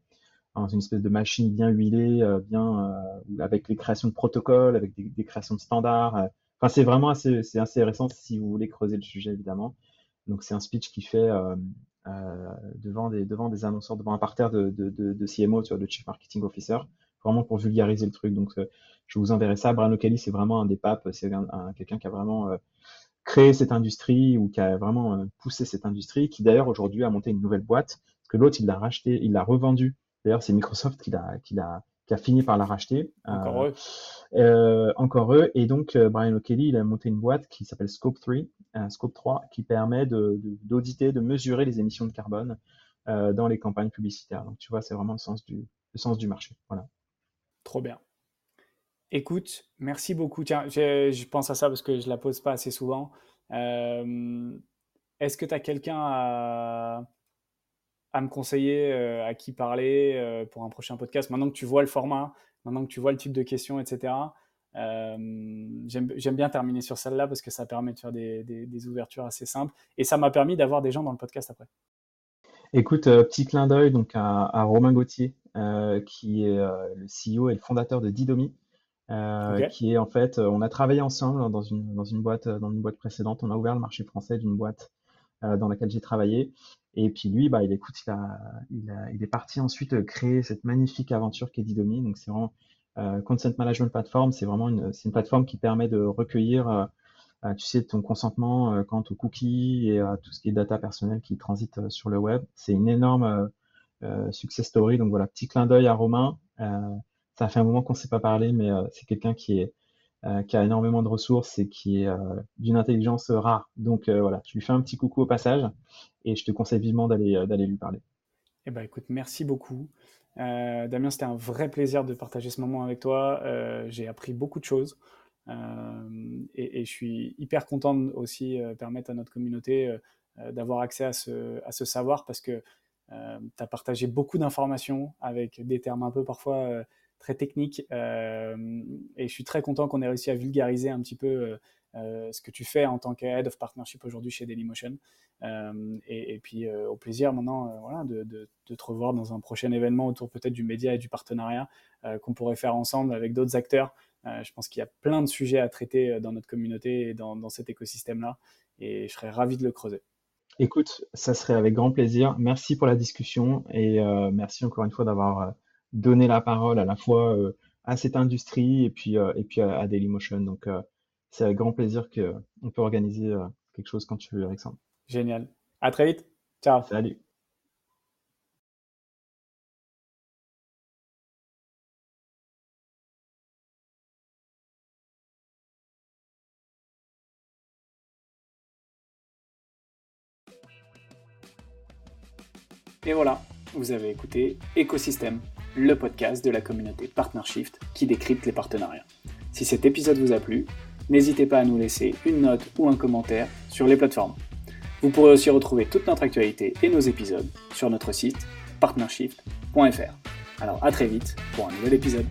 dans une espèce de machine bien huilée, bien avec les créations de protocoles, avec des créations de standards c'est vraiment assez, c'est récent si vous voulez creuser le sujet, évidemment. Donc, c'est un speech qui fait euh, euh, devant, des, devant des annonceurs, devant un parterre de, de, de, CMO, tu vois, de Chief Marketing Officer, vraiment pour vulgariser le truc. Donc, euh, je vous enverrai ça. Brian O'Kelly, c'est vraiment un des papes, c'est quelqu'un qui a vraiment créé cette industrie ou qui a vraiment poussé cette industrie, qui d'ailleurs aujourd'hui a monté une nouvelle boîte, que l'autre, il l'a racheté, il l'a revendu. D'ailleurs, c'est Microsoft qui l'a, qui l'a, qui a fini par la racheter. Encore encore eux. Et donc, Brian O'Kelly, il a monté une boîte qui s'appelle Scope 3, Scope 3, qui permet d'auditer, de, de, mesurer les émissions de carbone dans les campagnes publicitaires. Donc, tu vois, c'est vraiment le sens du, le sens du marché. Voilà. Trop bien. Écoute, merci beaucoup. Tiens, je, pense à ça parce que je la pose pas assez souvent. Euh, est-ce que tu as quelqu'un à, me conseiller, euh, à qui parler euh, pour un prochain podcast Maintenant que tu vois le format, maintenant que tu vois le type de questions, etc. J'aime bien terminer sur celle-là parce que ça permet de faire des ouvertures assez simples et ça m'a permis d'avoir des gens dans le podcast après. Écoute, euh, petit clin d'œil donc à, Romain Gauthier, euh, qui est euh, le CEO et le fondateur de Didomi, qui est en fait, on a travaillé ensemble dans une, dans une boîte, dans une boîte précédente. On a ouvert le marché français d'une boîte dans laquelle j'ai travaillé. Et puis lui, bah, il écoute, il a, il a, il est parti ensuite créer cette magnifique aventure qu'est Didomi. Donc c'est vraiment Consent Management Platform. C'est vraiment une, c'est une plateforme qui permet de recueillir euh, tu sais, ton consentement euh, quant aux cookies et à tout ce qui est data personnelle qui transite euh, sur le web. C'est une énorme success story. Donc voilà, petit clin d'œil à Romain. ça fait un moment qu'on ne s'est pas parlé, mais c'est quelqu'un qui est qui a énormément de ressources et qui est d'une intelligence rare. Donc voilà, je lui fais un petit coucou au passage et je te conseille vivement d'aller d'aller lui parler. Eh ben écoute, merci beaucoup. Damien, c'était un vrai plaisir de partager ce moment avec toi. J'ai appris beaucoup de choses. Euh, et, je suis hyper content aussi euh, permettre à notre communauté euh, d'avoir accès à ce, à ce, savoir parce que tu as partagé beaucoup d'informations avec des termes un peu parfois très techniques. et je suis très content qu'on ait réussi à vulgariser un petit peu ce que tu fais en tant qu'Head of Partnership aujourd'hui chez Dailymotion. et, puis au plaisir maintenant voilà, de, te revoir dans un prochain événement autour peut-être du média et du partenariat qu'on pourrait faire ensemble avec d'autres acteurs euh, je pense qu'il y a plein de sujets à traiter euh, dans notre communauté et dans, cet écosystème-là. Et je serais ravi de le creuser. Écoute, ça serait avec grand plaisir. Merci pour la discussion et euh, merci encore une fois d'avoir donné la parole à la fois à cette industrie et puis, et puis à, Dailymotion. Donc, c'est avec grand plaisir qu'on peut organiser quelque chose quand tu veux, Alexandre. Génial. À très vite. Ciao. Salut. Et voilà, vous avez écouté Écosystème, le podcast de la communauté PartnerShift qui décrypte les partenariats. Si cet épisode vous a plu, n'hésitez pas à nous laisser une note ou un commentaire sur les plateformes. Vous pourrez aussi retrouver toute notre actualité et nos épisodes sur notre site partnershift.fr. Alors à très vite pour un nouvel épisode.